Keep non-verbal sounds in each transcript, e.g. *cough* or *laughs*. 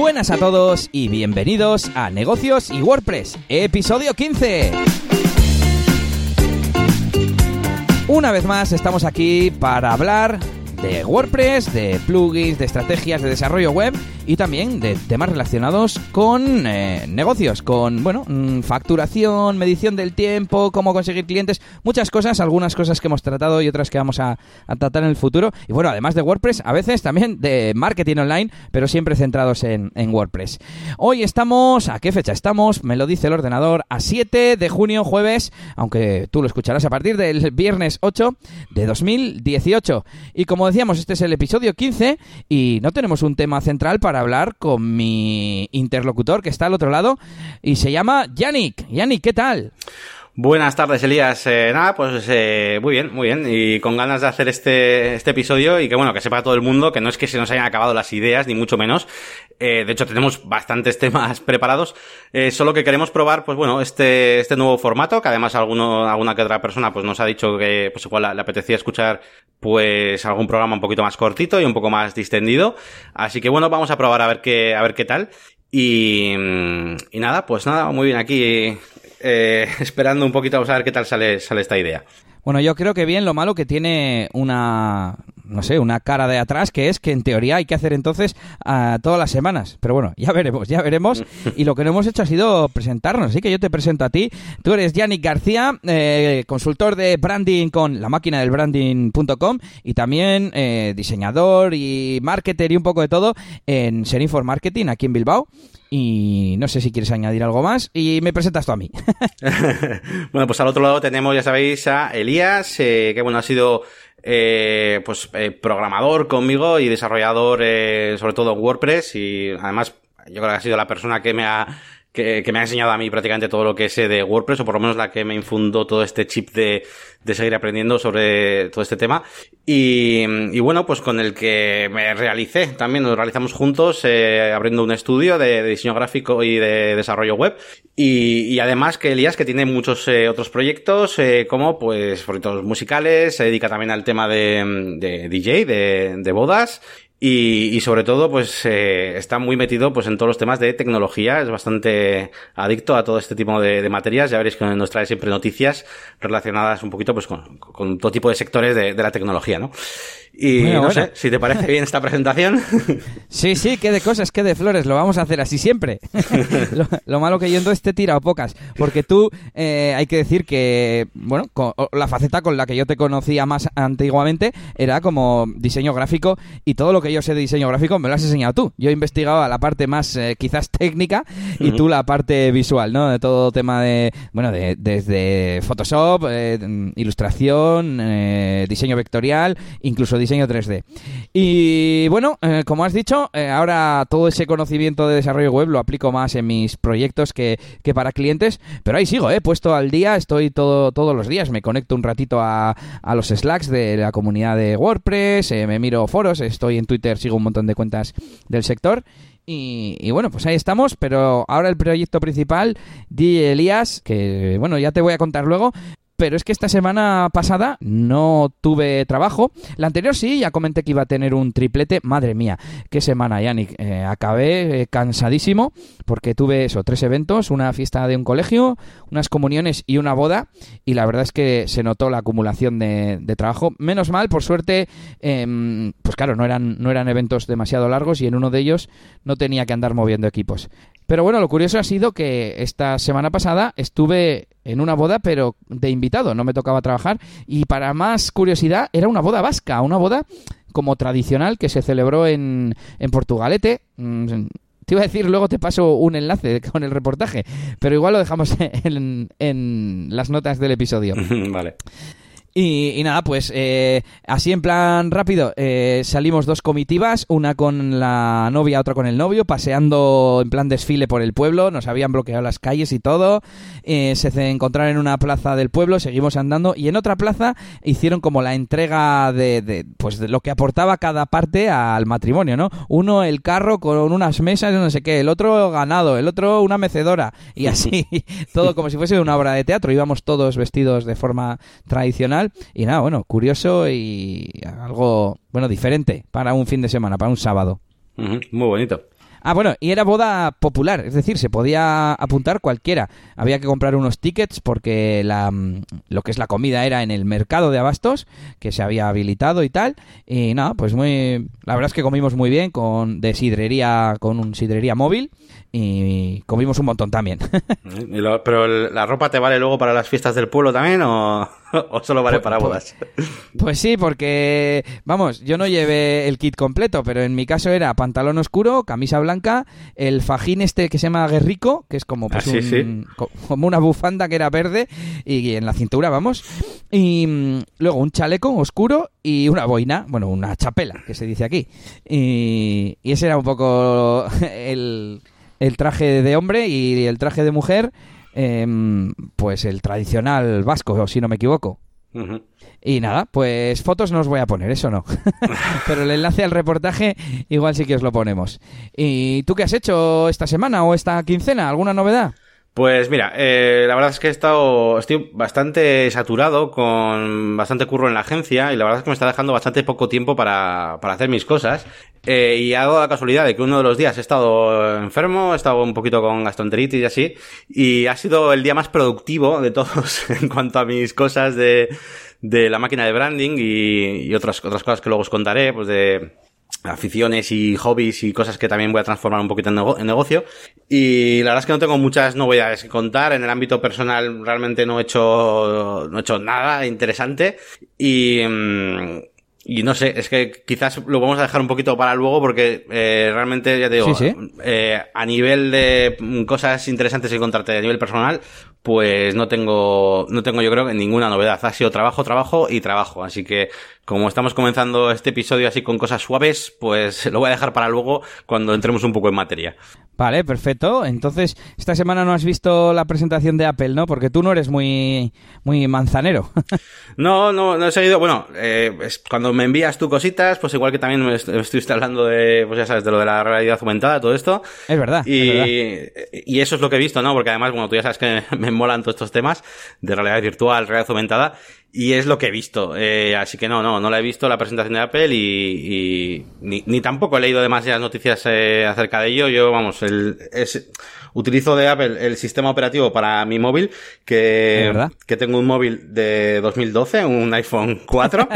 Buenas a todos y bienvenidos a Negocios y WordPress, episodio 15. Una vez más estamos aquí para hablar de WordPress, de plugins, de estrategias de desarrollo web y también de temas relacionados con eh, negocios, con, bueno, mm, facturación, medición del tiempo, cómo conseguir clientes, muchas cosas, algunas cosas que hemos tratado y otras que vamos a, tratar en el futuro. Y bueno, además de WordPress, a veces también de marketing online, pero siempre centrados en, en WordPress. Hoy estamos, ¿a qué fecha estamos? Me lo dice el ordenador, a 7 de junio, jueves, aunque tú lo escucharás a partir del viernes 8 de 2018. Y como decíamos, este es el episodio 15 y no tenemos un tema central para hablar con mi interlocutor que está al otro lado y se llama Yannick. Yannick, ¿qué tal? Buenas tardes, Elías. Eh, nada, pues eh, muy bien, muy bien. Y con ganas de hacer este, este episodio y que, bueno, que sepa todo el mundo que no es que se nos hayan acabado las ideas, ni mucho menos. Eh, de hecho, tenemos bastantes *laughs* temas preparados. solo que queremos probar, pues bueno, este, este nuevo formato, que además alguno, alguna que otra persona pues nos ha dicho que pues igual le, apetecía escuchar pues algún programa un poquito más cortito y un poco más distendido. Así que bueno, vamos a probar a ver qué, a ver qué tal. Y, y nada, pues nada, muy bien aquí eh, *laughs* esperando un poquito a ver qué tal sale, sale esta idea. Bueno, yo creo que bien, lo malo que tiene una, no sé, una cara de atrás, que es que en teoría hay que hacer entonces a todas las semanas. Pero bueno, ya veremos, ya veremos. *laughs* Y lo que no hemos hecho ha sido presentarnos. Así que yo te presento a ti. Tú eres Yannick García, eh, consultor de branding con la máquina del branding.com y también eh, diseñador y marketer y un poco de todo en Serinfor Marketing aquí en Bilbao. Y no sé si quieres añadir algo más. Y me presentas tú a mí. *laughs* bueno, pues al otro lado tenemos, ya sabéis, a Elías, eh, que bueno, ha sido eh, pues eh, programador conmigo y desarrollador eh, sobre todo en WordPress y además yo creo que ha sido la persona que me ha que, me ha enseñado a mí prácticamente todo lo que sé de WordPress, o por lo menos la que me infundó todo este chip de, de seguir aprendiendo sobre todo este tema. Y, y, bueno, pues con el que me realicé también, nos realizamos juntos, eh, abriendo un estudio de, diseño gráfico y de desarrollo web. Y, y además que Elías, que tiene muchos eh, otros proyectos, eh, como pues proyectos musicales, se dedica también al tema de, de DJ, de, de bodas y, y, sobre todo, pues eh, está muy metido pues en todos los temas de tecnología, es bastante adicto a todo este tipo de, de materias. Ya veréis que nos trae siempre noticias relacionadas un poquito pues con, con todo tipo de sectores de, de la tecnología, ¿no? Y no sé, si te parece bien esta presentación. *laughs* Sí, sí, qué de cosas, qué de flores, lo vamos a hacer así siempre. *laughs* lo, malo que yo entonces te he tirado pocas, porque tú eh, hay que decir que, bueno, la faceta con la que yo te conocía más antiguamente era como diseño gráfico y todo lo que yo sé de diseño gráfico me lo has enseñado tú. Yo he investigado la parte más eh, quizás técnica y tú la parte visual, ¿no? De todo tema de, bueno, de, desde Photoshop, eh, ilustración, diseño vectorial, incluso diseño 3D. Y bueno, eh, como has dicho, eh, ahora todo ese conocimiento de desarrollo web lo aplico más en mis proyectos que, para clientes, pero ahí sigo, eh, puesto al día, estoy todo, todos los días, me conecto un ratito a, a los Slacks de la comunidad de WordPress, eh, me miro foros, estoy en Twitter, sigo un montón de cuentas del sector. Y, bueno, pues ahí estamos, pero ahora el proyecto principal, DJ Elías, que bueno, ya te voy a contar luego, pero es que esta semana pasada no tuve trabajo. La anterior sí, ya comenté que iba a tener un triplete. Madre mía, qué semana, Yannick. Eh, acabé eh, cansadísimo porque tuve eso, tres eventos, una fiesta de un colegio, unas comuniones y una boda. Y la verdad es que se notó la acumulación de, trabajo. Menos mal, por suerte, em, pues claro, no eran, no eran eventos demasiado largos y en uno de ellos no tenía que andar moviendo equipos. Pero bueno, lo curioso ha sido que esta semana pasada estuve en una boda, pero de invitado, no me tocaba trabajar. Y para más curiosidad, era una boda vasca, una boda como tradicional que se celebró en, en Portugalete. Mm, te iba a decir, luego te paso un enlace *laughs* con el reportaje, pero igual lo dejamos *laughs* en, en las notas del episodio. *laughs* vale. Y, nada, pues eh, así en plan rápido, eh, salimos dos comitivas, una con la novia, otra con el novio, paseando en plan desfile por el pueblo, nos habían bloqueado las calles y todo, eh, se encontraron en una plaza del pueblo, seguimos andando y en otra plaza hicieron como la entrega de, de, pues de lo que aportaba cada parte al matrimonio, ¿no? Uno el carro con unas mesas, no sé qué, el otro ganado, el otro una mecedora y así, *laughs* todo como si fuese una obra de teatro, íbamos todos vestidos de forma tradicional y nada, bueno, curioso y algo, bueno, diferente para un fin de semana, para un sábado. muy bonito. Ah, bueno, y era boda popular, es decir, se podía apuntar cualquiera. Había que comprar unos tickets porque la, mm, lo que es la comida era en el mercado de abastos, que se había habilitado y tal. Y nada, pues muy... La verdad es que comimos muy bien con de sidrería, con un sidrería móvil y comimos un montón también. *laughs* ¿Pero la ropa te vale luego para las fiestas del pueblo también o, *laughs* solo vale para bodas? *laughs* Pues sí, porque, vamos, yo no llevé el kit completo, pero en mi caso era pantalón oscuro, camisa blanca, el fajín este que se llama guerrico, que es como, pues, ah, como una bufanda que era verde y en la cintura, vamos, y mm, luego un chaleco oscuro y una boina, bueno, una chapela, que se dice aquí. Y, y ese era un poco *laughs* el el traje de hombre y el traje de mujer, em, pues el tradicional vasco, si no me equivoco. Y nada, pues fotos no os voy a poner, eso no. *laughs* Pero el enlace al reportaje igual sí que os lo ponemos. ¿Y tú qué has hecho esta semana o esta quincena? ¿Alguna novedad? Pues mira, eh, la verdad es que he estado, estoy bastante saturado con bastante curro en la agencia y la verdad es que me está dejando bastante poco tiempo para, para hacer mis cosas. Eh, y ha dado la casualidad de que uno de los días he estado enfermo, he estado un poquito con gastroenteritis y así, y ha sido el día más productivo de todos *laughs* en cuanto a mis cosas de, de la máquina de branding y, y otras, otras cosas que luego os contaré, pues de, aficiones y hobbies y cosas que también voy a transformar un poquito en, negocio. Y la verdad es que no tengo muchas novedades que contar. En el ámbito personal realmente no he hecho, no he hecho nada interesante. Y, mm, y no sé, es que quizás lo vamos a dejar un poquito para luego porque eh, realmente, ya te digo, Eh, a nivel de cosas interesantes que contarte a nivel personal, pues no tengo, no tengo yo creo que ninguna novedad. Ha sido trabajo, trabajo y trabajo. Así que como estamos comenzando este episodio así con cosas suaves, pues *laughs* lo voy a dejar para luego cuando entremos un poco en materia. Vale, perfecto. Entonces, esta semana no has visto la presentación de Apple, ¿no? Porque tú no eres muy, muy manzanero. *laughs* no, no, no he seguido. Bueno, eh, cuando me envías tú cositas, pues igual que también me estuviste hablando de, pues ya sabes, de lo de la realidad aumentada, todo esto. Es verdad. Y, y eso es lo que he visto, ¿no? Porque además, bueno, tú ya sabes que *laughs* me molan todos estos temas de realidad virtual, realidad aumentada. Y es lo que he visto. Eh, así que no, no, no la he visto la presentación de Apple y, ni, ni, tampoco he leído demasiadas noticias eh, acerca de ello. Yo, vamos, el, es, utilizo de Apple el sistema operativo para mi móvil, que, que tengo un móvil de 2012, un iPhone 4,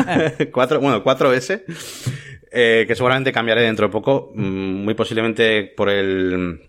4 *laughs* bueno, 4S, eh, que seguramente cambiaré dentro de poco, mm, muy posiblemente por el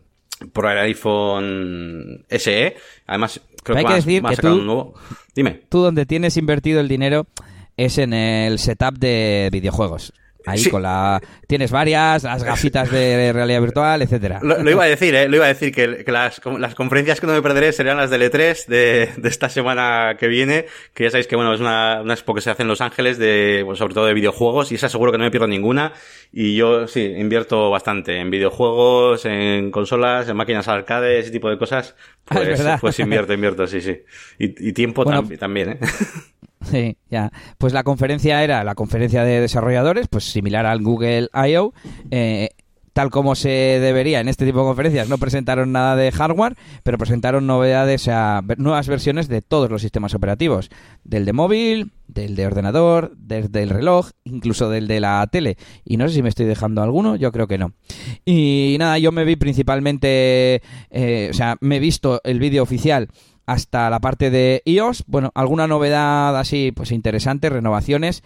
por el iPhone SE. Además, creo que, que más, que un nuevo. Dime. Tú donde tienes invertido el dinero es en el setup de videojuegos. Ahí con la... Tienes varias, las gafitas de realidad virtual, etcétera. Lo, iba a decir, ¿eh? Lo iba a decir que, las, las, conferencias que no me perderé serían las del E3 de, de, esta semana que viene, que ya sabéis que, bueno, es una, una expo que se hace en Los Ángeles, de, sobre todo de videojuegos, y esa seguro que no me pierdo ninguna. Y yo, sí, invierto bastante en videojuegos, en consolas, en máquinas arcade, ese tipo de cosas. Ah, pues, pues invierto, invierto, sí, sí. Y, y tiempo también, ¿eh? *laughs* *laughs* Sí, ya. Pues la conferencia era la conferencia de desarrolladores, pues similar al Google I.O. Eh, tal como se debería en este tipo de conferencias, no presentaron nada de hardware, pero presentaron novedades, a nuevas versiones de todos los sistemas operativos, del de móvil, del de ordenador, del del reloj, incluso del de la tele. Y no sé si me estoy dejando alguno, yo creo que no. Y nada, yo me vi principalmente, eh, o sea, me he visto el vídeo oficial hasta la parte de iOS. Bueno, alguna novedad así, pues interesante, renovaciones,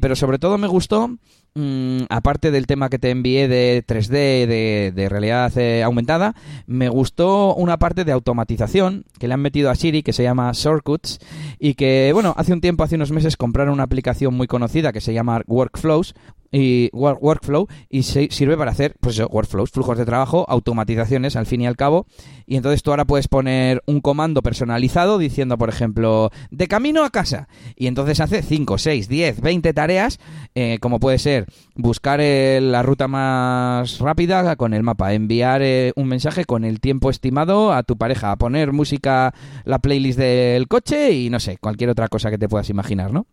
pero sobre todo me gustó, mm, aparte del tema que te envié de 3D, de, realidad eh, aumentada, me gustó una parte de automatización que le han metido a Siri que se llama Shortcuts y que, bueno, hace un tiempo, hace unos meses, compraron una aplicación muy conocida que se llama Workflows, y workflow y se sirve para hacer pues workflows, flujos de trabajo, automatizaciones al fin y al cabo. Y entonces tú ahora puedes poner un comando personalizado diciendo, por ejemplo, de camino a casa. Y entonces hace 5, 6, 10, 20 tareas, eh, como puede ser buscar la ruta más rápida con el mapa, enviar eh, un mensaje con el tiempo estimado a tu pareja, poner música, la playlist del coche y no sé, cualquier otra cosa que te puedas imaginar, ¿no?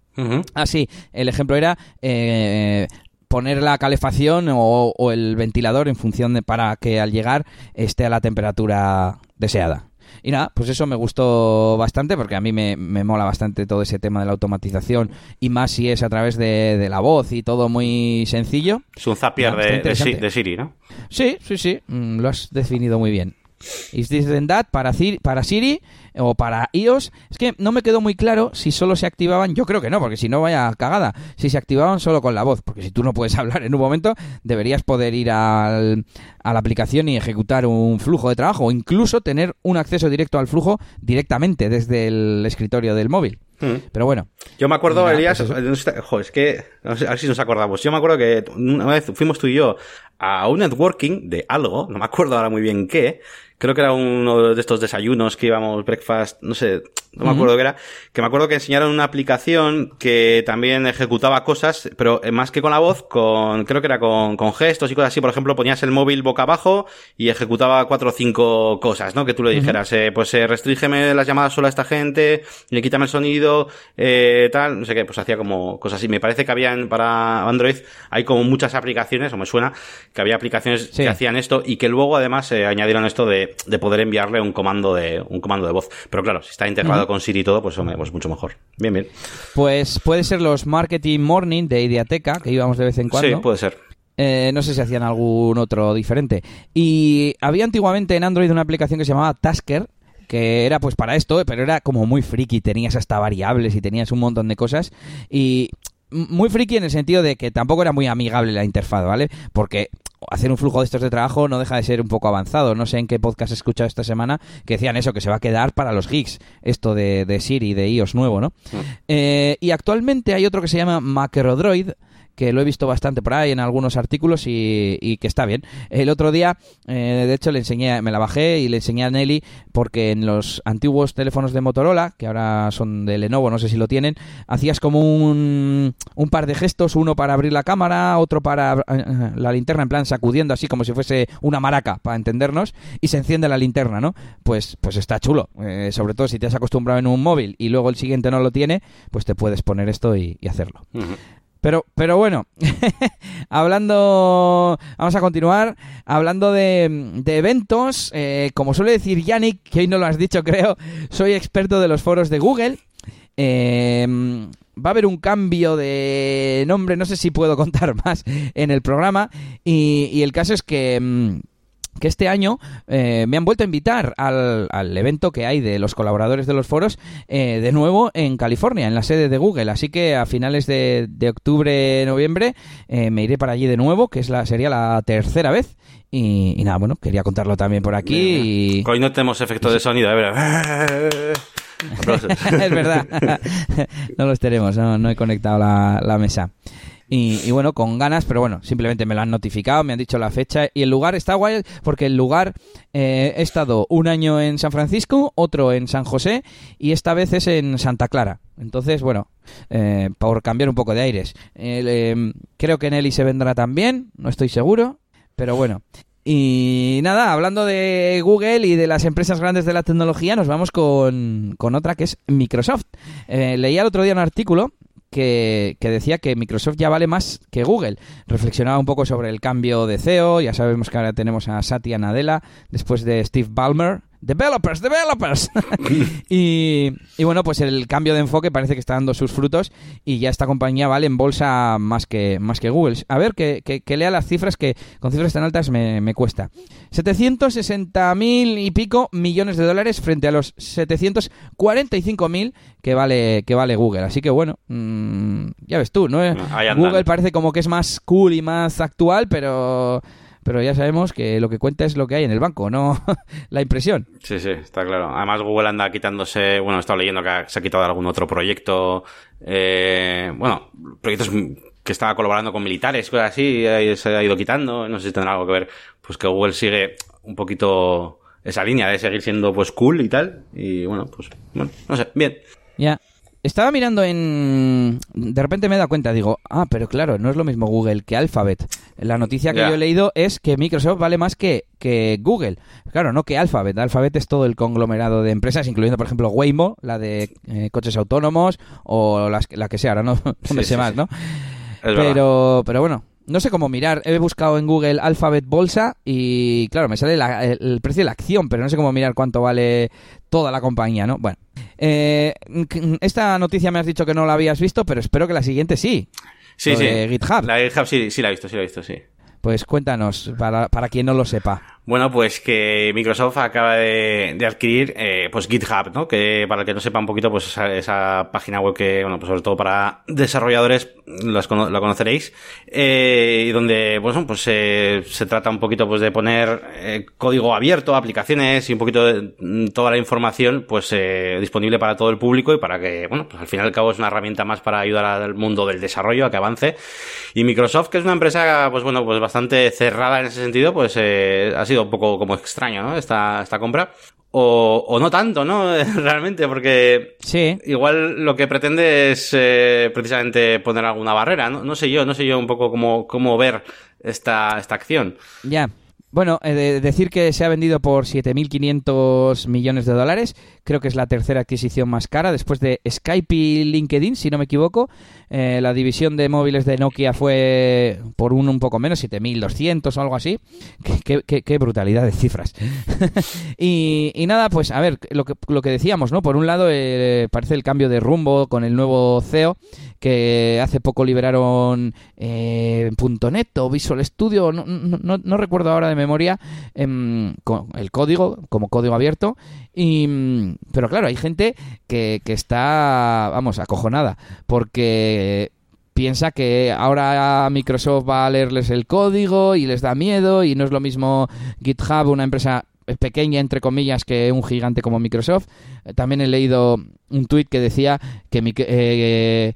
Así, ah, el ejemplo era eh, poner la calefacción o, el ventilador en función de para que al llegar esté a la temperatura deseada. Y nada, pues eso me gustó bastante porque a mí me, me mola bastante todo ese tema de la automatización y más si es a través de, de la voz y todo muy sencillo. Es un Zapier de, de, de Siri, ¿no? Sí, sí, sí, mm, lo has definido muy bien. Is this then that para, Cir- para Siri o para iOS? Es que no me quedó muy claro si solo se activaban, yo creo que no, porque si no vaya cagada, si se activaban solo con la voz, porque si tú no puedes *laughs* hablar en un momento, deberías poder ir al- a la aplicación y ejecutar un flujo de trabajo o incluso tener un acceso directo al flujo directamente desde el escritorio del móvil. Mm. Pero bueno, Yo me acuerdo, Nada, Elías, pues eh, jo, es que, no sé, a ver si nos acordamos. Yo me acuerdo que una vez fuimos tú y yo a un networking de algo, no me acuerdo ahora muy bien qué, creo que era uno de estos desayunos que íbamos, breakfast, no sé, no me acuerdo qué era, que me acuerdo que enseñaron una aplicación que también ejecutaba cosas, pero eh, más que con la voz, con, creo que era con, con gestos y cosas así, por ejemplo, ponías el móvil boca abajo y ejecutaba cuatro o cinco cosas, ¿no? Que tú le dijeras, eh, pues eh, restrígeme las llamadas solo a esta gente, y quítame el sonido, eh, tal, no sé qué, pues hacía como cosas así. Me parece que habían para Android, hay como muchas aplicaciones, o me suena, que había aplicaciones Sí. que hacían esto y que luego además eh, añadieron esto de, de poder enviarle un comando de, un comando de voz. Pero claro, si está integrado con Siri y todo, pues, hombre, pues mucho mejor. Bien, bien. pues puede ser los Marketing Morning de Ideateca, que íbamos de vez en cuando. Sí, puede ser. Eh, no sé si hacían algún otro diferente. Y había antiguamente en Android una aplicación que se llamaba Tasker, que era pues para esto, pero era como muy friki, tenías hasta variables y tenías un montón de cosas. Y muy friki en el sentido de que tampoco era muy amigable la interfaz, ¿vale? Porque hacer un flujo de estos de trabajo no deja de ser un poco avanzado. No sé en qué podcast he escuchado esta semana que decían eso, que se va a quedar para los geeks, esto de, de Siri, de iOS nuevo, ¿no? Eh, y actualmente hay otro que se llama Macrodroid, que lo he visto bastante por ahí en algunos artículos y, y que está bien. El otro día, eh, de hecho, le enseñé, me la bajé y le enseñé a Nelly porque en los antiguos teléfonos de Motorola, que ahora son de Lenovo, no sé si lo tienen, hacías como un, un par de gestos, uno para abrir la cámara, otro para eh, la linterna, en plan sacudiendo así como si fuese una maraca, para entendernos, y se enciende la linterna, ¿no? Pues, pues está chulo. Eh, sobre todo si te has acostumbrado en un móvil y luego el siguiente no lo tiene, pues te puedes poner esto y- hacerlo. Pero, pero bueno, *laughs* hablando, vamos a continuar, hablando de, eventos, eh, como suele decir Yannick, que hoy no lo has dicho creo, soy experto de los foros de Google. Eh, va a haber un cambio de nombre, no sé si puedo *laughs* contar más en el programa, y, y el caso es que... que este año eh, me han vuelto a invitar al, al evento que hay de los colaboradores de los foros eh, de nuevo en California, en la sede de Google. Así que a finales de, de octubre, noviembre, eh, me iré para allí de nuevo, que es la sería la tercera vez. Y, y nada, bueno, quería contarlo también por aquí. y- Hoy no tenemos efecto de sonido, ¿eh? Aplausos. es verdad. *laughs* no los tenemos, no, no he conectado la, la mesa. Y, y bueno, con ganas, pero bueno, simplemente me lo han notificado, me han dicho la fecha y el lugar está guay porque el lugar eh, he estado un año en San Francisco, otro en San José y esta vez es en Santa Clara. Entonces, bueno, eh, por cambiar un poco de aires. Eh, creo que Nelly se vendrá también, no estoy seguro, pero bueno. Y nada, hablando de Google y de las empresas grandes de la tecnología, nos vamos con, con otra que es Microsoft. Eh, leía el otro día un artículo que, decía que Microsoft ya vale más que Google. Reflexionaba un poco sobre el cambio de CEO, ya sabemos que ahora tenemos a Satya Nadella después de Steve Ballmer. Developers, developers. *laughs* y, y bueno, pues el cambio de enfoque parece que está dando sus frutos y ya esta compañía vale en bolsa más que, más que Google. A ver, que, que- que lea las cifras que con cifras tan altas me, me cuesta. 760 mil y pico millones de dólares frente a los 745 mil que vale, que vale Google. Así que bueno, mm, ya ves tú, ¿no? Google parece como que es más cool y más actual, pero... Pero ya sabemos que lo que cuenta es lo que hay en el banco, no *laughs* la impresión. Sí, sí, está claro. Además, Google anda quitándose. Bueno, he estado leyendo que se ha quitado algún otro proyecto. Eh, bueno, proyectos que estaba colaborando con militares, cosas así, se ha ido quitando. No sé si tendrá algo que ver. Pues que Google sigue un poquito esa línea de seguir siendo pues cool y tal. Y bueno, pues, bueno, no sé, bien. Ya. Estaba mirando en... De repente me he dado cuenta, digo, ah, pero claro, no es lo mismo Google que Alphabet. La noticia que yo he leído es que Microsoft vale más que, que Google. Claro, no que Alphabet. Alphabet es todo el conglomerado de empresas, incluyendo, por ejemplo, Waymo, la de eh, coches autónomos, o las, la que sea, ahora no, *laughs* no me Sí, sé sí, más, sí. ¿no? Es verdad. Pero, pero bueno, no sé cómo mirar. He buscado en Google Alphabet Bolsa y, claro, me sale el, precio de la acción, pero no sé cómo mirar cuánto vale toda la compañía, ¿no? Bueno, eh, esta noticia me has dicho que no la habías visto, pero espero que la siguiente sí. Sí, sí. GitHub. La GitHub sí, sí la he visto, sí la he visto, sí. Pues cuéntanos, para, para quien no lo sepa. Bueno, pues que Microsoft acaba de, adquirir eh, pues GitHub, ¿no? Que para el que no sepa un poquito, pues esa, página web que, bueno, pues sobre todo para desarrolladores las, la conoceréis, eh, y donde, bueno, pues eh, se trata un poquito pues de poner eh, código abierto, aplicaciones y un poquito de mm, toda la información pues eh, disponible para todo el público y para que, bueno, pues al final y al cabo es una herramienta más para ayudar al mundo del desarrollo a que avance. Y Microsoft, que es una empresa, pues bueno, pues bastante cerrada en ese sentido, pues eh, ha sido un poco como extraño, ¿no? Esta, esta compra. O, o, no tanto, ¿no? *laughs* Realmente, porque sí. igual lo que pretende es eh, precisamente poner alguna barrera, ¿no? No sé yo, no sé yo un poco cómo, cómo ver esta, esta acción. Ya. Bueno, eh, decir que se ha vendido por 7.500 millones de dólares. Creo que es la tercera adquisición más cara después de Skype y LinkedIn, si no me equivoco. Eh, la división de móviles de Nokia fue por un, un poco menos, 7.200 o algo así. Qué, brutalidad de cifras. *laughs* y, nada, pues a ver, lo que, lo que decíamos, ¿no? Por un lado, eh, parece el cambio de rumbo con el nuevo CEO, que hace poco liberaron eh, .NET o Visual Studio, no, no, no recuerdo ahora de memoria em, el código como código abierto. Y, mm, pero claro, hay gente que, que está, vamos, acojonada porque piensa que ahora Microsoft va a leerles el código y les da miedo y no es lo mismo GitHub, una empresa pequeña entre comillas que un gigante como Microsoft. También he leído un tuit que decía que eh,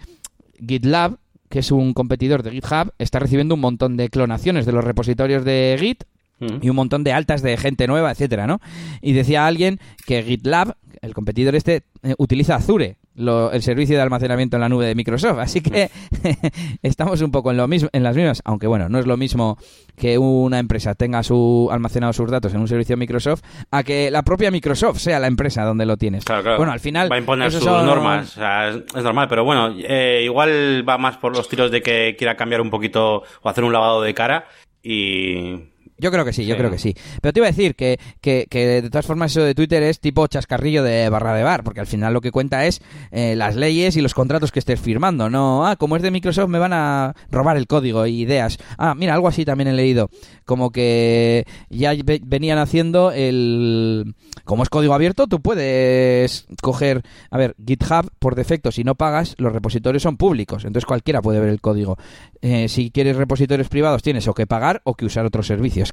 GitLab, que es un competidor de GitHub, está recibiendo un montón de clonaciones de los repositorios de Git y un montón de altas de gente nueva, etcétera, ¿no? Y decía alguien que GitLab, el competidor este, eh, utiliza Azure, el servicio de almacenamiento en la nube de Microsoft. Así que *laughs* estamos un poco en lo mismo, en las mismas, aunque bueno, no es lo mismo que una empresa tenga su almacenado sus datos en un servicio de Microsoft a que la propia Microsoft sea la empresa donde lo tienes. Claro, claro. Bueno, al final va a imponer sus normas, o sea, es, normal, pero bueno, eh, igual va más por los tiros de que quiera cambiar un poquito o hacer un lavado de cara y yo creo que sí, yo creo que sí. Pero te iba a decir que, que, que, de todas formas eso de Twitter es tipo chascarrillo de barra de bar, porque al final lo que cuenta es eh, las leyes y los contratos que estés firmando. No, ah, como es de Microsoft me van a robar el código y ideas. Ah, mira, algo así también he leído. Como que ya venían haciendo el... Como es código abierto, tú puedes coger... A ver, GitHub, por defecto, si no pagas, los repositorios son públicos. Entonces cualquiera puede ver el código. Eh, si quieres repositorios privados, tienes o que pagar o que usar otros servicios.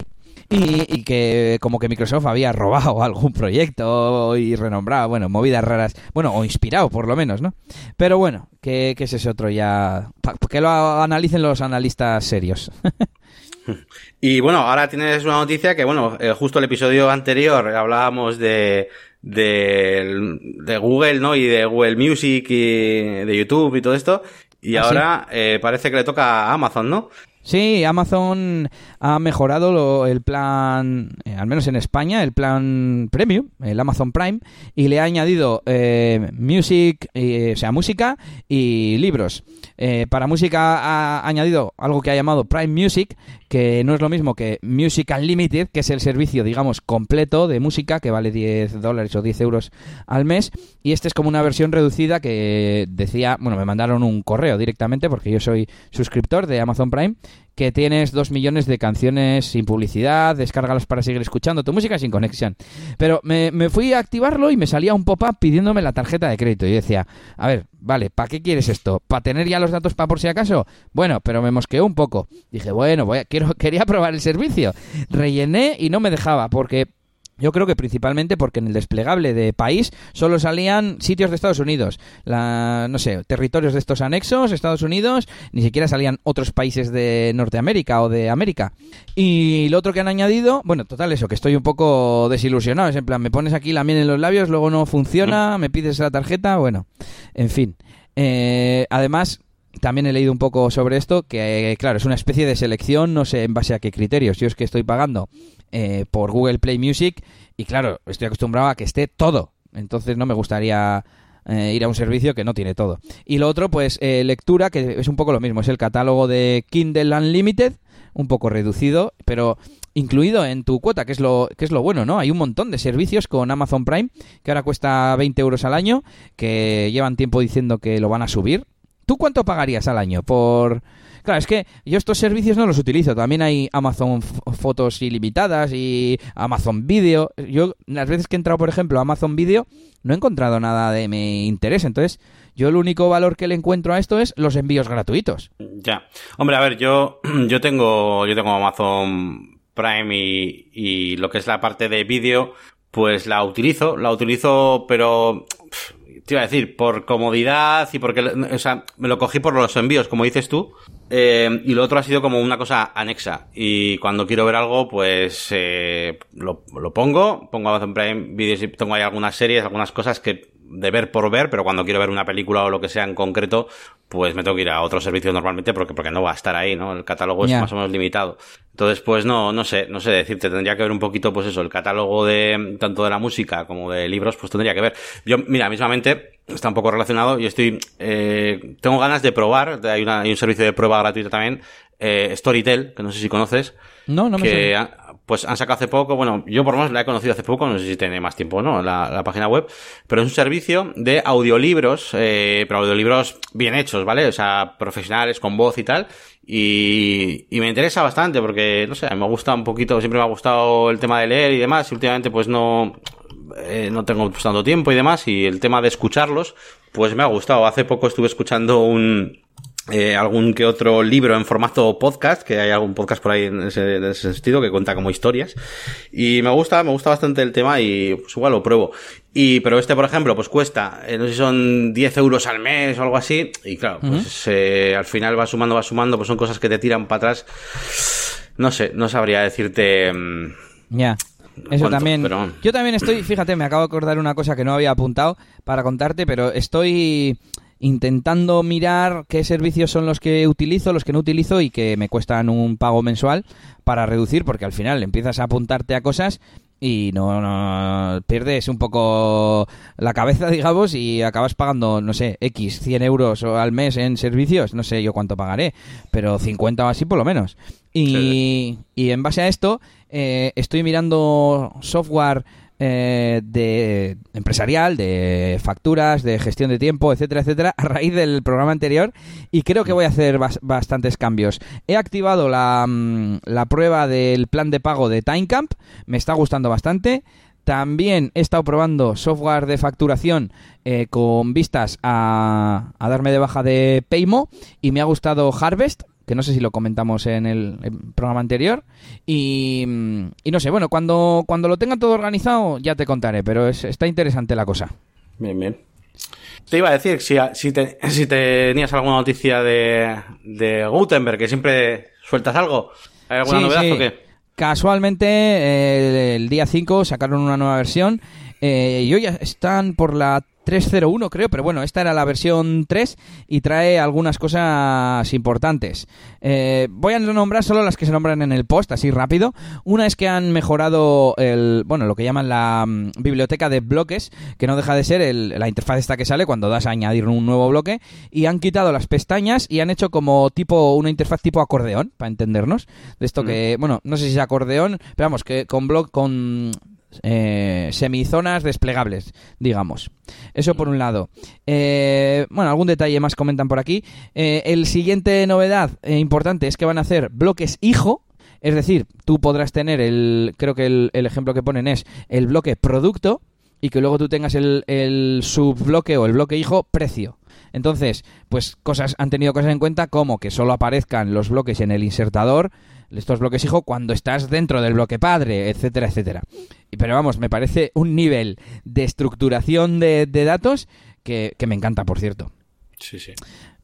Y, que como que Microsoft había robado *laughs* algún proyecto y renombrado, bueno, movidas raras, bueno, o inspirado por lo menos, ¿no? Pero bueno, que, es ese otro ya, que lo analicen los analistas serios. *laughs* y bueno, ahora tienes una noticia que, bueno, eh, justo el episodio anterior hablábamos de, de, Google, ¿no? Y de Google Music y de YouTube y todo esto. Y ¿Ah, ahora eh, parece que le toca a Amazon, ¿no? Sí, Amazon ha mejorado el plan, eh, al menos en España, el plan premium, el Amazon Prime, y le ha añadido eh, eh, o sea, música y libros. Para música ha añadido algo que ha llamado Prime Music, que no es lo mismo que Music Unlimited, que es el servicio, digamos, completo de música, que vale 10 dólares o 10 euros al mes, y este es como una versión reducida que decía, bueno, me mandaron un correo directamente, porque yo soy suscriptor de Amazon Prime, que tienes dos millones de canciones sin publicidad, descárgalas para seguir escuchando tu música sin conexión. Pero me, fui a activarlo y me salía un pop-up pidiéndome la tarjeta de crédito. Y decía, a ver, vale, ¿para qué quieres esto? ¿Para tener ya los datos para por si acaso? Bueno, pero me mosqueó un poco. Dije, bueno, voy a, quiero, *laughs* quería probar el servicio. Rellené y no me dejaba porque yo creo que principalmente porque en el desplegable de país solo salían sitios de Estados Unidos, la, no sé, territorios de estos anexos, Estados Unidos, ni siquiera salían otros países de Norteamérica o de América. Y lo otro que han añadido, bueno, total eso, que estoy un poco desilusionado, es en plan, me pones aquí la miel en los labios, luego no funciona, me pides la tarjeta, bueno, en fin. Eh, además, también he leído un poco sobre esto, que claro, es una especie de selección, no sé en base a qué criterios. Yo es que estoy pagando eh, por Google Play Music y claro, estoy acostumbrado a que esté todo. Entonces no me gustaría eh, ir a un servicio que no tiene todo. Y lo otro, pues eh, lectura, que es un poco lo mismo, es el catálogo de Kindle Unlimited, un poco reducido, pero incluido en tu cuota, que es lo que es lo bueno, ¿no? Hay un montón de servicios con Amazon Prime que ahora cuesta 20 euros al año, que llevan tiempo diciendo que lo van a subir. ¿Tú cuánto pagarías al año por Claro, es que yo estos servicios no los utilizo. También hay Amazon Fotos ilimitadas y Amazon Video. Yo, las veces que he entrado, por ejemplo, a Amazon Video, no he encontrado nada de mi interés. Entonces, yo el único valor que le encuentro a esto es los envíos gratuitos. Ya. Hombre, a ver, yo, *clears throat* yo tengo, yo tengo Amazon Prime y, y lo que es la parte de vídeo, pues la utilizo, la utilizo, pero te iba a decir, por comodidad y porque, o sea, me lo cogí por los envíos, como dices tú. Eh, y lo otro ha sido como una cosa anexa. Y cuando quiero ver algo, pues eh, lo, lo, pongo, pongo Amazon Prime Videos y tengo ahí algunas series, algunas cosas que de ver por ver, pero cuando quiero ver una película o lo que sea en concreto, pues me tengo que ir a otro servicio normalmente porque, porque no va a estar ahí, ¿no? El catálogo es más o menos limitado. Entonces, pues no, no sé, no sé decirte, tendría que ver un poquito, pues eso, el catálogo de, tanto de la música como de libros, pues tendría que ver. Yo, mira, mismamente, está un poco relacionado y estoy, eh, tengo ganas de probar, hay, una, hay un servicio de prueba gratuito también, eh, Storytel, que no sé si conoces. No, no me que pues han sacado hace poco, bueno, yo por lo menos la he conocido hace poco, no sé si tiene más tiempo o no, la, la, página web, pero es un servicio de audiolibros, eh, pero audiolibros bien hechos, ¿vale? O sea, profesionales, con voz y tal, y, y me interesa bastante porque, no sé, me gusta un poquito, siempre me ha gustado el tema de leer y demás, y últimamente pues no, eh, no tengo tanto tiempo y demás, y el tema de escucharlos, pues me ha gustado. Hace poco estuve escuchando un, eh, algún que otro libro en formato podcast, que hay algún podcast por ahí en ese, en ese, sentido que cuenta como historias. Y me gusta, me gusta bastante el tema y pues igual lo pruebo. Y, pero este, por ejemplo, pues cuesta, eh, no sé si son 10 euros al mes o algo así. Y claro, pues uh -huh. eh, al final va sumando, va sumando, pues son cosas que te tiran para atrás. No sé, no sabría decirte. Mm, ya. Yeah. Eso también. Pero... Yo también estoy, fíjate, me acabo de acordar una cosa que no había apuntado para contarte, pero estoy intentando mirar qué servicios son los que utilizo, los que no utilizo y que me cuestan un pago mensual para reducir, porque al final empiezas a apuntarte a cosas y no, no, pierdes un poco la cabeza, *laughs* digamos, y acabas pagando, no sé, X, 100 euros al mes en servicios, no sé yo cuánto pagaré, pero 50 o así por lo menos. Y, sí. y en base a esto, eh, estoy mirando software eh, de empresarial, de facturas, de gestión de tiempo, etcétera, etcétera, *laughs* a raíz del programa anterior y creo que voy a hacer bas bastantes cambios. He activado la, mm, la prueba del plan de pago de Timecamp, me está gustando bastante. También he estado probando software de facturación eh, con vistas a, a, darme de baja de Paymo y me ha gustado Harvest, que no sé si lo comentamos en el, programa anterior. Y, y, no sé, bueno, cuando, cuando lo tenga todo organizado ya te contaré, pero es, está interesante la cosa. Bien, bien. Te iba a decir, si, si, te, si tenías alguna noticia de, de Gutenberg, que siempre sueltas algo. ¿Hay alguna sí, novedad sí. o qué? Casualmente, eh, el día 5 sacaron una nueva versión. Eh, y hoy están por la 301 creo, pero bueno, esta era la versión 3 y trae algunas cosas importantes. Eh, voy a nombrar solo las que se nombran en el post, así rápido. Una es que han mejorado el, bueno, lo que llaman la um, biblioteca de bloques, que no deja de ser el, la interfaz esta que sale cuando das a añadir un nuevo bloque, y han quitado las pestañas y han hecho como tipo una interfaz tipo acordeón, para entendernos. De esto mm. que, bueno, no sé si es acordeón, pero vamos, que con blog, con eh, semizonas desplegables, digamos. Eso por un lado. Eh, bueno, algún detalle más comentan por aquí. Eh, el siguiente novedad importante es que van a hacer bloques hijo. Es decir, tú podrás tener el, creo que el, el ejemplo que ponen es el bloque producto y que luego tú tengas el, el subbloque o el bloque hijo precio. Entonces, pues cosas han tenido cosas en cuenta como que solo aparezcan los bloques en el insertador, estos bloques hijo cuando estás dentro del bloque padre, etcétera, etcétera. Pero vamos, me parece un nivel de estructuración de, de datos que, que, me encanta, por cierto. Sí, sí.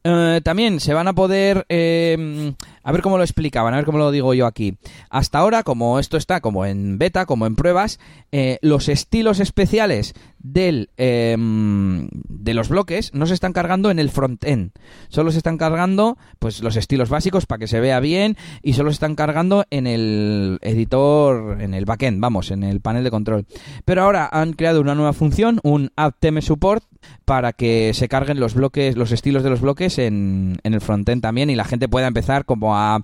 Uh, también se van a poder eh, a ver cómo lo explicaban, a ver cómo lo digo yo aquí. Hasta ahora, como esto está como en beta, como en pruebas, eh, los estilos especiales del, em, de los bloques no se están cargando en el front-end. Solo se están cargando pues los estilos básicos para que se vea bien y solo se están cargando en el editor, en el backend, vamos, en el panel de control. Pero ahora han creado una nueva función, un theme support, para que se carguen los bloques, los estilos de los bloques en, en el frontend también y la gente pueda empezar como a,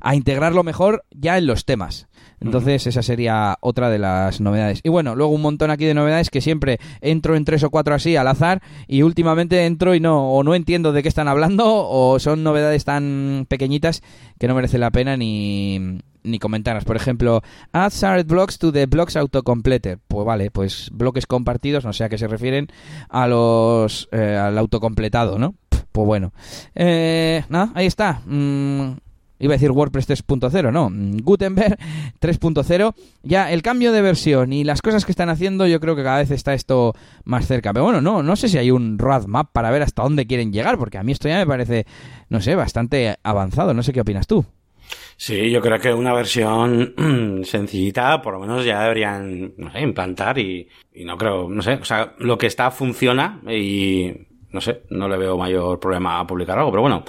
a integrarlo mejor ya en los temas. Entonces, esa sería otra de las novedades. Y bueno, luego un montón aquí de novedades que siempre entro en tres o cuatro así al azar y últimamente entro y no, o no entiendo de qué están hablando o son novedades tan pequeñitas que no merece la pena ni, ni comentarlas. Por ejemplo, add shared blocks to the blocks autocompleter. Pues vale, pues bloques compartidos, no sé a qué se refieren, a los eh, al autocompletado, ¿no? Pues bueno. Eh, nada, ahí está. Mm, iba a decir WordPress 3.0, no, Gutenberg *laughs* 3.0. Ya el cambio de versión y las cosas que están haciendo, yo creo que cada vez está esto más cerca. Pero bueno, no, no sé si hay un roadmap para ver hasta dónde quieren llegar, porque a mí esto ya me parece, no sé, bastante avanzado. No sé qué opinas tú. Sí, yo creo que una versión *clears throat* sencillita, por lo menos ya deberían, no sé, implantar y, y no creo, no sé, o sea, lo que está funciona y no sé, no le veo mayor problema a publicar algo, pero bueno,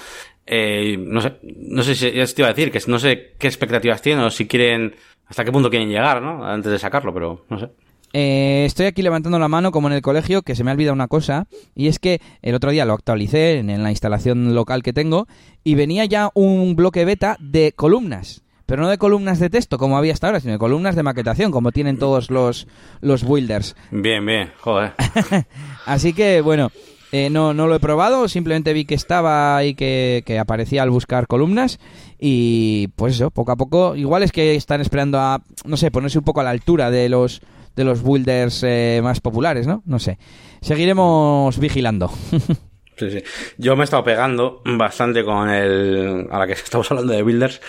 eh, no sé, no sé si te iba a decir que no sé qué expectativas tienen o si quieren, hasta qué punto quieren llegar, ¿no? Antes de sacarlo, pero no sé. Eh, estoy aquí levantando la mano como en el colegio, que se me ha olvidado una cosa, y es que el otro día lo actualicé en, en la instalación local que tengo y venía ya un bloque beta de columnas pero no de columnas de texto como había hasta ahora, sino de columnas de maquetación, como tienen todos los, los builders. Bien, bien, joder. *laughs* Así que, bueno, eh, no, no lo he probado, simplemente vi que estaba y que, que, aparecía al buscar columnas y pues eso, poco a poco, igual es que están esperando a, no sé, ponerse un poco a la altura de los de los builders eh, más populares, ¿no? No sé. Seguiremos vigilando. *laughs* sí, sí. Yo me he estado pegando bastante con el, ahora que *laughs* estamos hablando de builders,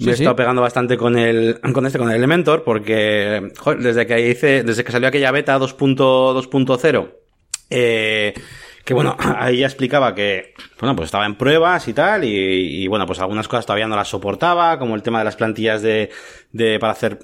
me he estado pegando bastante con el, con este, con el Elementor, porque, joder, desde que hice, desde que salió aquella beta 2.2.0, eh, que bueno, *clears throat* ahí ya explicaba que, bueno, pues estaba en pruebas y tal, y, y, bueno, pues algunas cosas todavía no las soportaba, como el tema de las plantillas de, de, para hacer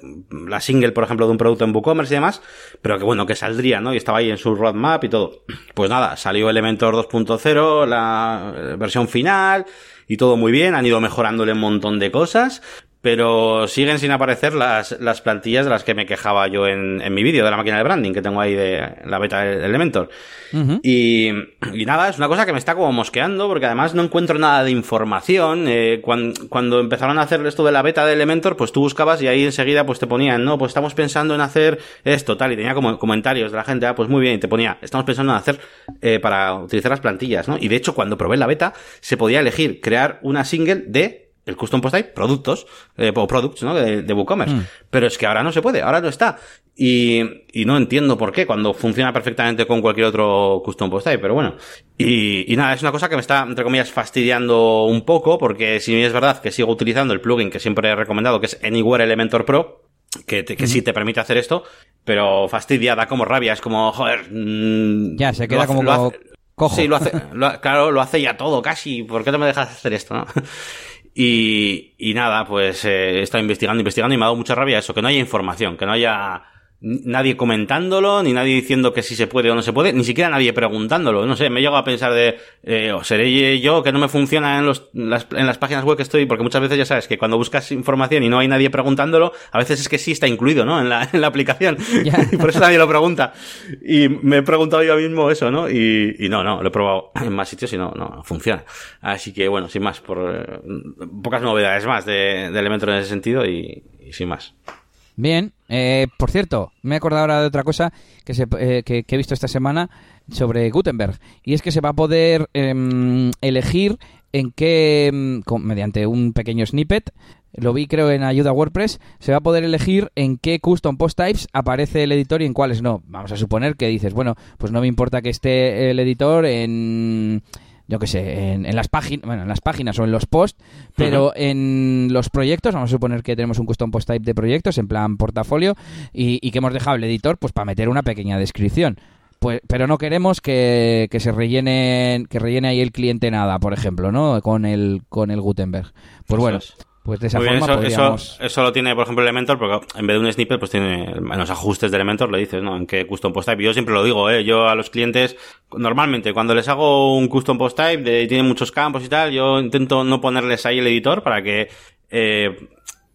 la single, por ejemplo, de un producto en WooCommerce y demás, pero que bueno, que saldría, ¿no? Y estaba ahí en su roadmap y todo. Pues nada, salió Elementor 2.0, la versión final, y todo muy bien, han ido mejorándole un montón de cosas, pero siguen sin aparecer las, las plantillas de las que me quejaba yo en, en mi vídeo de la máquina de branding que tengo ahí de la beta de Elementor. Uh -huh. y, y, nada, es una cosa que me está como mosqueando porque además no encuentro nada de información. Eh, cuando, cuando, empezaron a hacer esto de la beta de Elementor, pues tú buscabas y ahí enseguida pues te ponían, no, pues estamos pensando en hacer esto, tal, y tenía como comentarios de la gente, ah, pues muy bien, y te ponía, estamos pensando en hacer eh, para utilizar las plantillas, ¿no? Y de hecho, cuando probé la beta, se podía elegir crear una single de el custom post type, productos, eh, o products, ¿no? De, de WooCommerce. Mm. Pero es que ahora no se puede, ahora no está. Y, y, no entiendo por qué, cuando funciona perfectamente con cualquier otro custom post type, pero bueno. Y, y, nada, es una cosa que me está, entre comillas, fastidiando un poco, porque si es verdad que sigo utilizando el plugin que siempre he recomendado, que es Anywhere Elementor Pro, que, te, que mm sí te permite hacer esto, pero fastidia, da como rabia, es como, joder. Mmm, ya, se queda hace, como hace, cojo. Sí, lo hace, lo, claro, lo hace ya todo, casi. ¿Por qué no me dejas hacer esto, no? Y, y nada, pues eh, he estado investigando, investigando y me ha dado mucha rabia eso, que no haya información, que no haya nadie comentándolo, ni nadie diciendo que si se puede o no se puede, ni siquiera nadie preguntándolo. No sé, me llego a pensar de, eh, o seré yo que no me funciona en, los, las, en las páginas web que estoy, porque muchas veces ya sabes que cuando buscas información y no hay nadie preguntándolo, a veces es que sí está incluido, ¿no? En la, en la aplicación. *laughs* Yeah. y por eso nadie lo pregunta. Y me he preguntado yo mismo eso, ¿no? Y, y no, no, lo he probado en más sitios y no, no funciona. Así que bueno, sin más, por eh, pocas novedades más de, de en ese sentido y, y sin más. Bien, eh, por cierto, me he acordado ahora de otra cosa que, se, eh, que, he visto esta semana sobre Gutenberg. Y es que se va a poder eh, elegir en qué, con, mediante un pequeño snippet, lo vi creo en ayuda WordPress, se va a poder elegir en qué custom post types aparece el editor y en cuáles no. Vamos a suponer que dices, bueno, pues no me importa que esté el editor en yo qué sé, en, en, las páginas, bueno, en las páginas o en los posts, pero uh -huh. en los proyectos, vamos a suponer que tenemos un custom post type de proyectos en plan portafolio y, y que hemos dejado el editor pues para meter una pequeña descripción. pues, pero no queremos que, que se rellene, que rellene ahí el cliente nada, por ejemplo, ¿no? Con el, con el Gutenberg. Pues bueno. Pues de esa forma eso, podríamos... eso, eso, lo tiene, por ejemplo, Elementor, porque en vez de un snippet, pues tiene en los ajustes de Elementor, le dices, ¿no? En qué custom post type. Yo siempre lo digo, ¿eh? Yo a los clientes, normalmente, cuando les hago un custom post type, de, tiene muchos campos y tal, yo intento no ponerles ahí el editor para que, eh,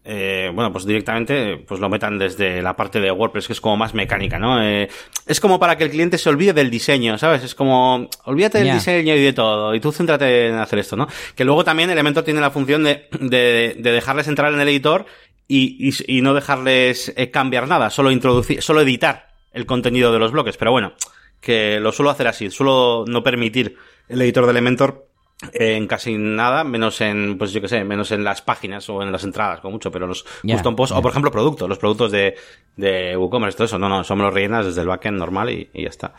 eh, bueno, pues directamente pues lo metan desde la parte de WordPress, que es como más mecánica, ¿no? Eh, es como para que el cliente se olvide del diseño, ¿sabes? Es como, olvídate del diseño y de todo, y tú céntrate en hacer esto, ¿no? Que luego también Elementor tiene la función de, de, de dejarles entrar en el editor y, y, y no dejarles eh, cambiar nada, solo introducir, solo editar el contenido de los bloques, pero bueno, que lo suelo hacer así, suelo no permitir el editor de Elementor en casi nada, menos en, pues yo que sé, menos en las páginas o en las entradas, con mucho, pero los custom posts, o por ejemplo productos, los productos de, de WooCommerce, todo eso, no, no, son los rellenas desde el backend normal y, y ya está.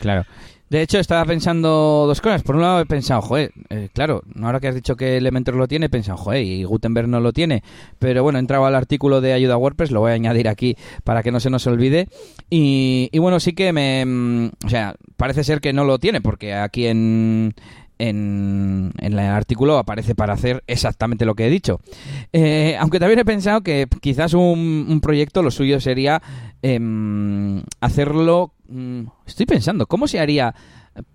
Claro. De hecho, estaba pensando dos cosas. Por un lado, he pensado, joder, eh, claro, ahora que has dicho que Elementor lo tiene, he pensado, joder, y Gutenberg no lo tiene. Pero bueno, he entrado al artículo de ayuda a WordPress, lo voy a añadir aquí para que no se nos olvide. Y, y bueno, sí que me. mm, O sea, parece ser que no lo tiene, porque aquí en. En, en el artículo aparece para hacer exactamente lo que he dicho. Eh, aunque también he pensado que quizás un, proyecto lo suyo sería em, hacerlo. mm, estoy pensando, ¿cómo se haría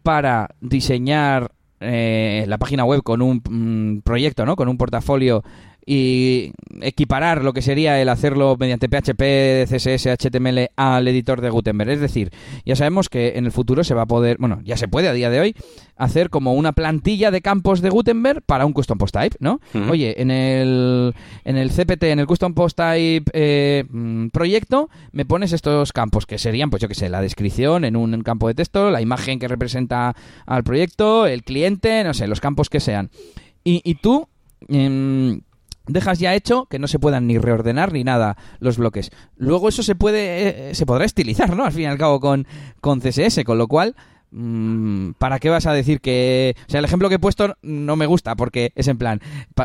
para diseñar eh, la página web con un mm, proyecto, ¿no? Con un portafolio y equiparar lo que sería el hacerlo mediante PHP, CSS, HTML al editor de Gutenberg. Es decir, ya sabemos que en el futuro se va a poder, bueno, ya se puede a día de hoy, hacer como una plantilla de campos de Gutenberg para un custom post type, ¿no? Oye, en el, en el CPT, en el custom post type eh, mm, proyecto, me pones estos campos que serían, pues yo que sé, la descripción en un campo de texto, la imagen que representa al proyecto, el cliente, no sé, los campos que sean. Y, y tú em, dejas ya hecho que no se puedan ni reordenar ni nada los bloques. Luego eso se puede, eh, se podrá estilizar, ¿no? *laughs* Al fin y al cabo con, con CSS, con lo cual mm, ¿Para qué vas a decir que.? O sea, el ejemplo que he puesto no me gusta porque es en plan,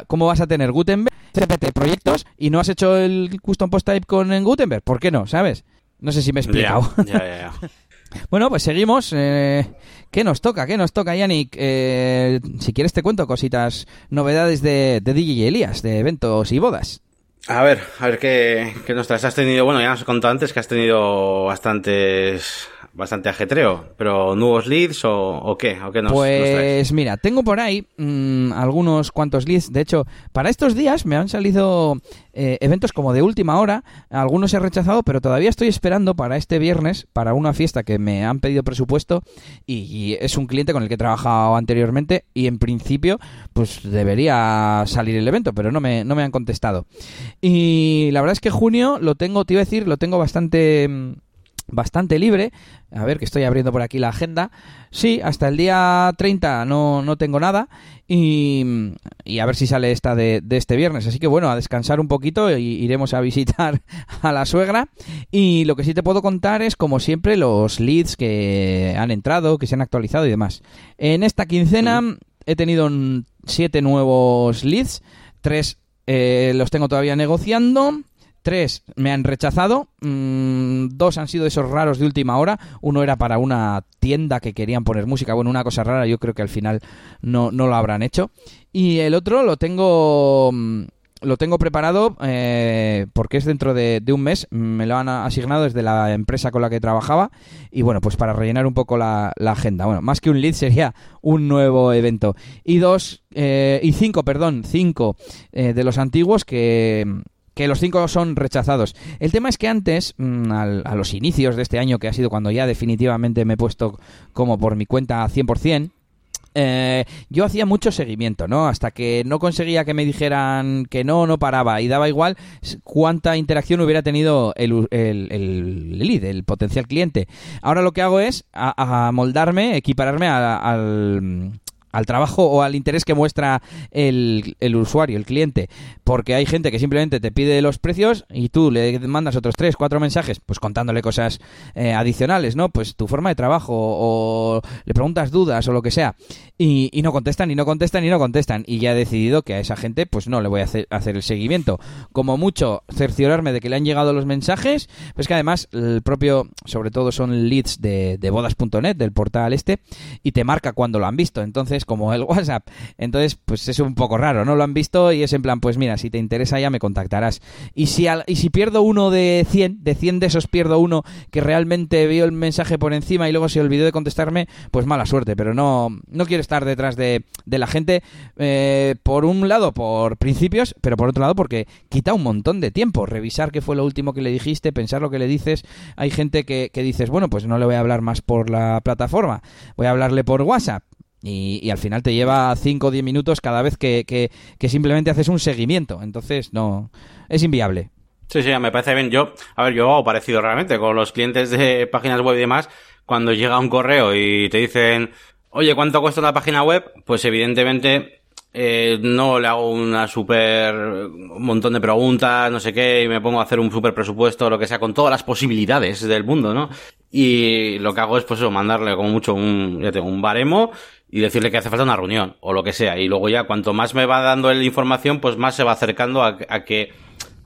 ¿cómo vas a tener Gutenberg, CPT proyectos y no has hecho el custom post type con en Gutenberg? ¿Por qué no? ¿Sabes? No sé si me he explicado. *laughs* Bueno, pues seguimos. Eh, ¿Qué nos toca? ¿Qué nos toca, Yannick? Eh, si quieres te cuento cositas, novedades de, de DJ Elías, de eventos y bodas. A ver, a ver qué, qué nos traes. Has tenido, bueno, ya nos has contado antes que has tenido bastantes, bastante ajetreo, pero nuevos leads o, qué, o qué nos. Pues mira, tengo por ahí mm, algunos cuantos leads. De hecho, para estos días me han salido eh, eventos como de última hora. Algunos he rechazado, pero todavía estoy esperando para este viernes, para una fiesta que me han pedido presupuesto y, y es un cliente con el que he trabajado anteriormente y en principio pues debería salir el evento, pero no me, no me han contestado. Y la verdad es que junio lo tengo, te iba a decir, lo tengo bastante... mm, bastante libre. A ver, que estoy abriendo por aquí la agenda. Sí, hasta el día 30 no, no tengo nada. Y, y a ver si sale esta de, de este viernes. Así que bueno, a descansar un poquito y iremos a visitar *laughs* a la suegra. Y lo que sí te puedo contar es, como siempre, los leads que han entrado, que se han actualizado y demás. En esta quincena he tenido siete nuevos leads. Tres eh, los tengo todavía negociando. Tres me han rechazado, mm, dos han sido esos raros de última hora, uno era para una tienda que querían poner música, bueno, una cosa rara, yo creo que al final no, no lo habrán hecho. Y el otro lo tengo mm, lo tengo preparado eh, porque es dentro de, un mes, me lo han asignado desde la empresa con la que trabajaba y bueno, pues para rellenar un poco la, la agenda. Bueno, más que un lead sería un nuevo evento. Y dos, eh, y cinco, perdón, cinco eh, de los antiguos que que los cinco son rechazados. El tema es que antes, mm, a los inicios de este año, que ha sido cuando ya definitivamente me he puesto como por mi cuenta 100%, eh, yo hacía mucho seguimiento, ¿no? Hasta que no conseguía que me dijeran que no, no paraba y daba igual cuánta interacción hubiera tenido el, el, el lead, el potencial cliente. Ahora lo que hago es a- a equipararme al, al trabajo o al interés que muestra el, el, usuario, el cliente. Porque hay gente que simplemente te pide los precios y tú le mandas otros tres, cuatro mensajes, pues contándole cosas eh, adicionales, ¿no? Pues tu forma de trabajo o le preguntas dudas o lo que sea. Y, no contestan, y no contestan, y no contestan. Y ya he decidido que a esa gente, pues no le voy a hacer, hacer el seguimiento. Como mucho, cerciorarme de que le han llegado los mensajes. Pues que además, el propio, sobre todo son leads de, de bodas.net, del portal este, y te marca cuando lo han visto. Entonces, como el *laughs* WhatsApp. Entonces, pues es un poco raro, ¿no? Lo han visto y es en plan, pues mira, si te interesa ya me contactarás. Y si, y si pierdo uno de 100, de 100 de esos pierdo uno que realmente vio el mensaje por encima y luego se olvidó de contestarme, pues mala suerte, pero no, no quiero estar detrás de, de la gente, eh, por un lado por principios, pero por otro lado porque quita un montón de tiempo. Revisar qué fue lo último que le dijiste, pensar lo que le dices. Hay gente que, que dices, bueno, pues no le voy a hablar más por la plataforma, voy a hablarle por WhatsApp y, al final te lleva 5 o 10 minutos cada vez que, que, simplemente haces un seguimiento. Entonces, no, es inviable. Sí, sí, me parece bien. Yo, a ver, yo hago parecido realmente con los clientes de páginas web y demás. Cuando llega un correo y te dicen, oye, ¿cuánto cuesta una página web? Pues evidentemente eh, no le hago una super un montón de preguntas, no sé qué, y me pongo a hacer un super presupuesto, lo que sea, con todas las posibilidades del mundo, ¿no? Y lo que hago es, pues eso, mandarle como mucho un, ya tengo, un baremo y decirle que hace falta una reunión o lo que sea. Y luego ya cuanto más me va dando la información, pues más se va acercando a, que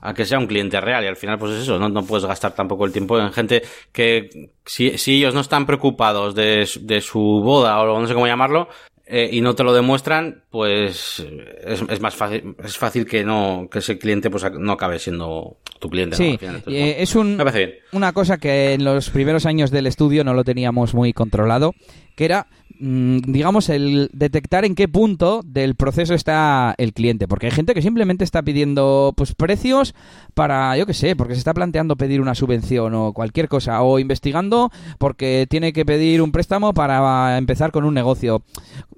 a que sea un cliente real y al final pues es eso, no, no puedes gastar tampoco el tiempo en gente que si, si ellos no están preocupados de, de su boda o no sé cómo llamarlo, eh, y no te lo demuestran, pues es, es, más fácil, es fácil que no, que ese cliente pues no acabe siendo tu cliente. Sí, eh, es un, una cosa que en los primeros años del estudio no lo teníamos muy controlado, que era digamos, el detectar en qué punto del proceso está el cliente. Porque hay gente que simplemente está pidiendo pues precios para, yo qué sé, porque se está planteando pedir una subvención o cualquier cosa. O investigando porque tiene que pedir un préstamo para empezar con un negocio.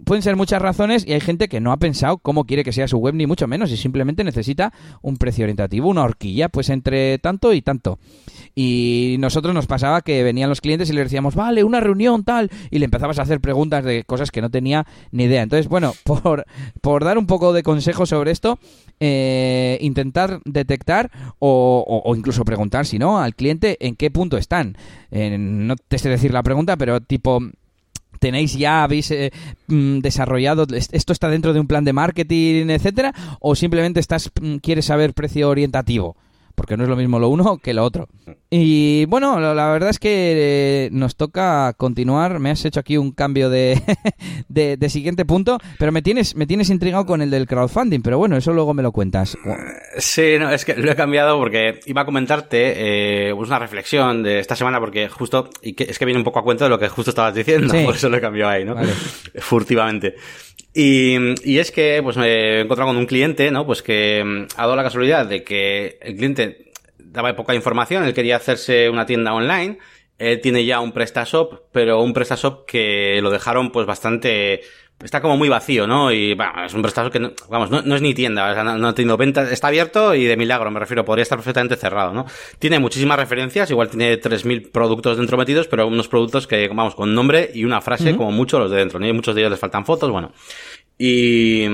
Pueden ser muchas razones y hay gente que no ha pensado cómo quiere que sea su web, ni mucho menos, y simplemente necesita un precio orientativo, una horquilla, pues entre tanto y tanto. Y nosotros nos pasaba que venían los clientes y le decíamos, vale, una reunión tal, y le empezabas a hacer preguntas de cosas que no tenía ni idea. Entonces, bueno, *laughs* por, por dar un poco de consejo sobre esto, eh, intentar detectar o, o, incluso preguntar, si no, al cliente en qué punto están. no te sé decir la pregunta, pero tipo tenéis ya, habéis eh, mm, desarrollado, esto está dentro de un plan de marketing, etcétera, o simplemente estás mm, quieres saber precio orientativo porque no es lo mismo lo uno *laughs* que lo otro. Y bueno, la verdad es que eh, nos toca continuar. Me has hecho aquí un cambio *laughs* de, de, siguiente punto, pero me tienes, me tienes intrigado con el del crowdfunding, pero bueno, eso luego me lo cuentas. Sí, no, es que lo he cambiado porque iba a comentarte eh, una reflexión de esta semana, porque justo, y que, es que viene un poco a cuenta de lo que justo estabas diciendo, *laughs* por eso lo he cambiado ahí, ¿no? Furtivamente. Y, y, es que, pues me he encontrado con un cliente, ¿no? Pues que mm, ha dado la casualidad de que el cliente daba poca información, él quería hacerse una tienda online, él tiene ya un PrestaShop, pero un PrestaShop que lo dejaron pues bastante está como muy vacío, ¿no? Y bueno, es un PrestaShop que, no, vamos, no, es ni tienda, o sea, no, ha tenido ventas, está abierto y de milagro, me refiero, podría estar perfectamente cerrado, ¿no? Tiene muchísimas referencias, igual tiene 3.000 productos dentro metidos, pero unos productos que, vamos, con nombre y una frase, como mucho los de dentro, ¿no? Y muchos de ellos les faltan fotos, bueno. Y,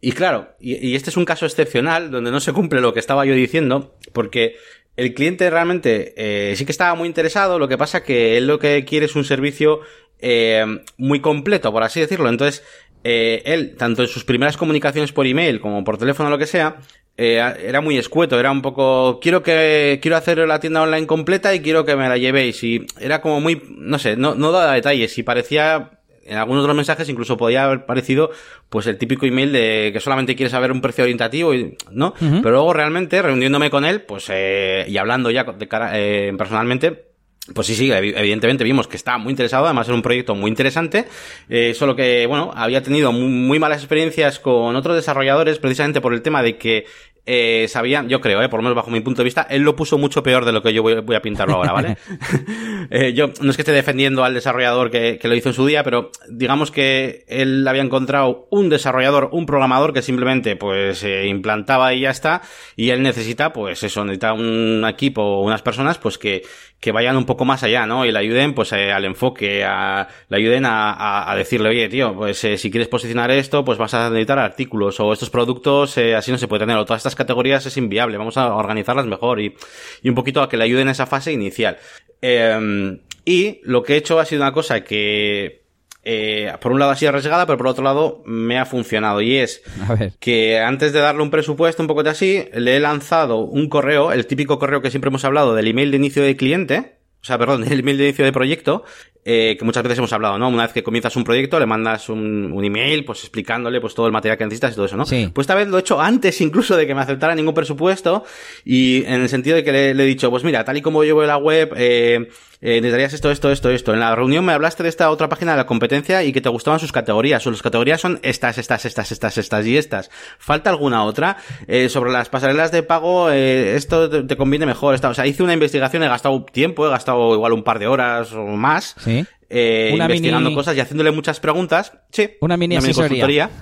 y claro, y, este es un caso excepcional donde no se cumple lo que estaba yo diciendo, porque el cliente realmente eh, sí que estaba muy interesado, lo que pasa que él lo que quiere es un servicio eh, muy completo, por así decirlo. Entonces, eh, él, tanto en sus primeras comunicaciones por email como por teléfono, lo que sea, eh, era muy escueto, era un poco, quiero que, quiero hacer la tienda online completa y quiero que me la llevéis. Y era como muy, no sé, no, no daba detalles y parecía en algunos de los mensajes incluso podía haber parecido pues el típico email de que solamente quiere saber un precio orientativo y no pero luego realmente reuniéndome con él pues eh, y hablando ya de cara eh, personalmente pues sí, sí, evidentemente vimos que estaba muy interesado, además era un proyecto muy interesante, eh, solo que, bueno, había tenido muy, malas experiencias con otros desarrolladores precisamente por el tema de que eh, sabían, yo creo, eh, por lo menos bajo mi punto de vista, él lo puso mucho peor de lo que yo voy, a pintarlo ahora, ¿vale? *laughs* *laughs* eh, yo no es que esté defendiendo al desarrollador que, que, lo hizo en su día, pero digamos que él había encontrado un desarrollador, un programador que simplemente pues se implantaba y ya está, y él necesita, pues eso, necesita un equipo o unas personas pues que, que vayan un poco más allá, ¿no? Y le ayuden pues eh, al enfoque, a, le ayuden a, a, decirle, oye, tío, pues eh, si quieres posicionar esto, pues vas a necesitar artículos o estos productos, eh, así no se puede tener, o todas estas categorías es inviable, vamos a organizarlas mejor y, y un poquito a que le ayuden en esa fase inicial. Em, y lo que he hecho ha sido una cosa que eh, por un lado ha sido arriesgada, pero por otro lado me ha funcionado. Y es que antes de darle un presupuesto un poco de así, le he lanzado un correo, el típico correo que siempre hemos hablado del email de inicio de cliente, o sea, perdón, *laughs* el email de inicio de proyecto, eh, que muchas veces hemos hablado, ¿no? Una vez que comienzas un proyecto, le mandas un, un, email, pues explicándole pues todo el material que necesitas y todo eso, ¿no? Sí. Pues esta vez lo he hecho antes incluso de que me aceptara ningún presupuesto y en el sentido de que le, le he dicho, pues mira, tal y como llevo la web, eh, eh, necesitarías esto, esto, esto, esto. En la reunión me hablaste de esta otra página de la competencia y que te gustaban sus categorías. O las categorías son estas, estas, estas, estas, estas y estas. ¿Falta alguna otra? Eh, sobre las pasarelas de pago, eh, esto te, te, conviene mejor. Esta, o sea, hice una investigación, he gastado tiempo, he gastado igual un par de horas o más. Sí. Eh, Una investigando mini- cosas y haciéndole muchas preguntas. Sí. Una mini consultoría. *laughs*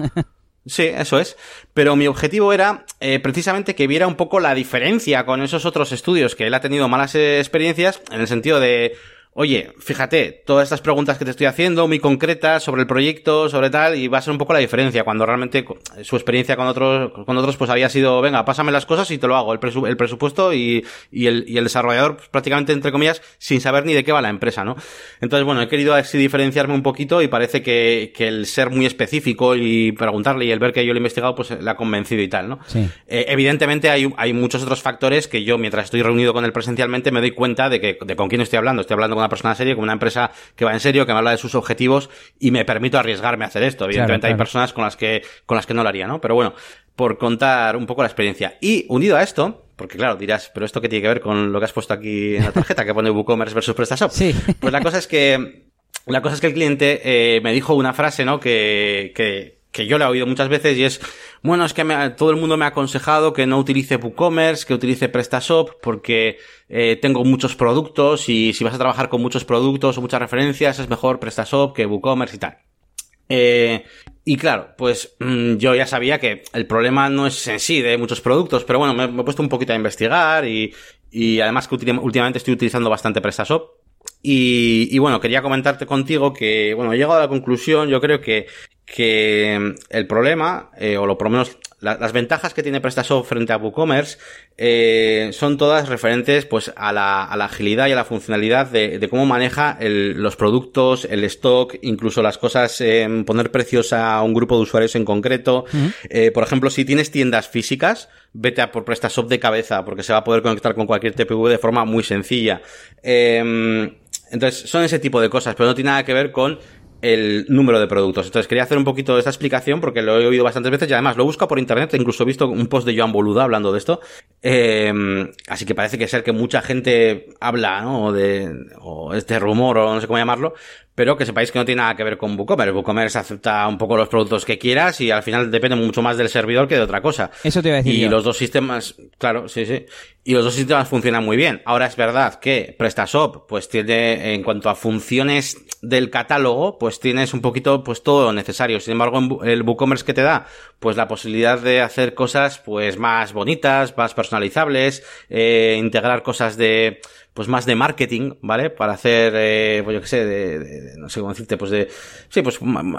Sí, eso es. Pero mi objetivo era eh, precisamente que viera un poco la diferencia con esos otros estudios que él ha tenido malas experiencias en el sentido de, oye, fíjate, todas estas preguntas que te estoy haciendo, muy concretas sobre el proyecto, sobre tal, y va a ser un poco la diferencia cuando realmente su experiencia con otros, con otros pues había sido, venga, pásame las cosas y te lo hago, el, presu- el presupuesto y, y, el, y el desarrollador pues, prácticamente entre comillas sin saber ni de qué va la empresa, ¿no? Entonces, bueno, he querido así diferenciarme un poquito y parece que, que el ser muy específico y preguntarle y el ver que yo lo he investigado pues le ha convencido y tal, ¿no? Sí. Eh, evidentemente hay, hay muchos otros factores que yo, mientras estoy reunido con él presencialmente, me doy cuenta de que de con quién estoy hablando. Estoy hablando con una persona seria, con una empresa que va en serio, que me habla de sus objetivos y me permito arriesgarme a hacer esto. Evidentemente Claro, hay personas con las que, con las que no lo haría, ¿no? Pero bueno, por contar un poco la experiencia. Y unido a esto, porque claro, dirás, pero esto qué tiene que ver con lo que has puesto aquí en la tarjeta, que pone WooCommerce versus PrestaShop. Sí. Pues la cosa es que, la cosa es que el cliente eh, me dijo una frase, ¿no? Que, que, que yo la he oído muchas veces y es, bueno, es que todo el mundo me ha aconsejado que no utilice WooCommerce, que utilice PrestaShop porque eh, tengo muchos productos y si vas a trabajar con muchos productos o muchas referencias es mejor PrestaShop que WooCommerce y tal. Eh, y claro, pues mm, yo ya sabía que el problema no es en sí de muchos productos, pero bueno, me, me he puesto un poquito a investigar y, y además que últimamente estoy utilizando bastante PrestaShop. Y, y bueno, quería comentarte contigo que, bueno, he llegado a la conclusión, yo creo que, que mm, el problema, eh, o lo por lo menos la- las ventajas que tiene PrestaShop frente a WooCommerce, eh, son todas referentes pues a la, a la agilidad y a la funcionalidad de, de cómo maneja el- los productos, el stock, incluso las cosas, eh, poner precios a un grupo de usuarios en concreto. Por ejemplo, si tienes tiendas físicas, vete a por PrestaShop de cabeza, porque se va a poder conectar con cualquier TPV de forma muy sencilla. Eh, entonces, son ese tipo de cosas, pero no tiene nada que ver con el número de productos. Entonces, quería hacer un poquito de esta explicación porque lo he oído bastantes veces y además lo busco por internet, incluso he visto un post de Joan Boluda hablando de esto. Eh, así que parece que ser que mucha gente habla, ¿no? O de, o este rumor o no sé cómo llamarlo, pero que sepáis que no tiene nada que ver con WooCommerce. WooCommerce acepta un poco los productos que quieras y al final depende mucho más del servidor que de otra cosa. Eso te iba a decir Y yo. los dos sistemas, claro, sí, sí. Y los dos sistemas funcionan muy bien. Ahora es verdad que PrestaShop, pues tiene, en cuanto a funciones del catálogo, pues tienes un poquito, pues todo lo necesario. Sin embargo, el WooCommerce que te da, pues la posibilidad de hacer cosas, pues más bonitas, más personalizables, eh, integrar cosas de, pues más de marketing, ¿vale? Para hacer, eh, pues yo qué sé, de, de- no sé cómo decirte, pues de, sí, pues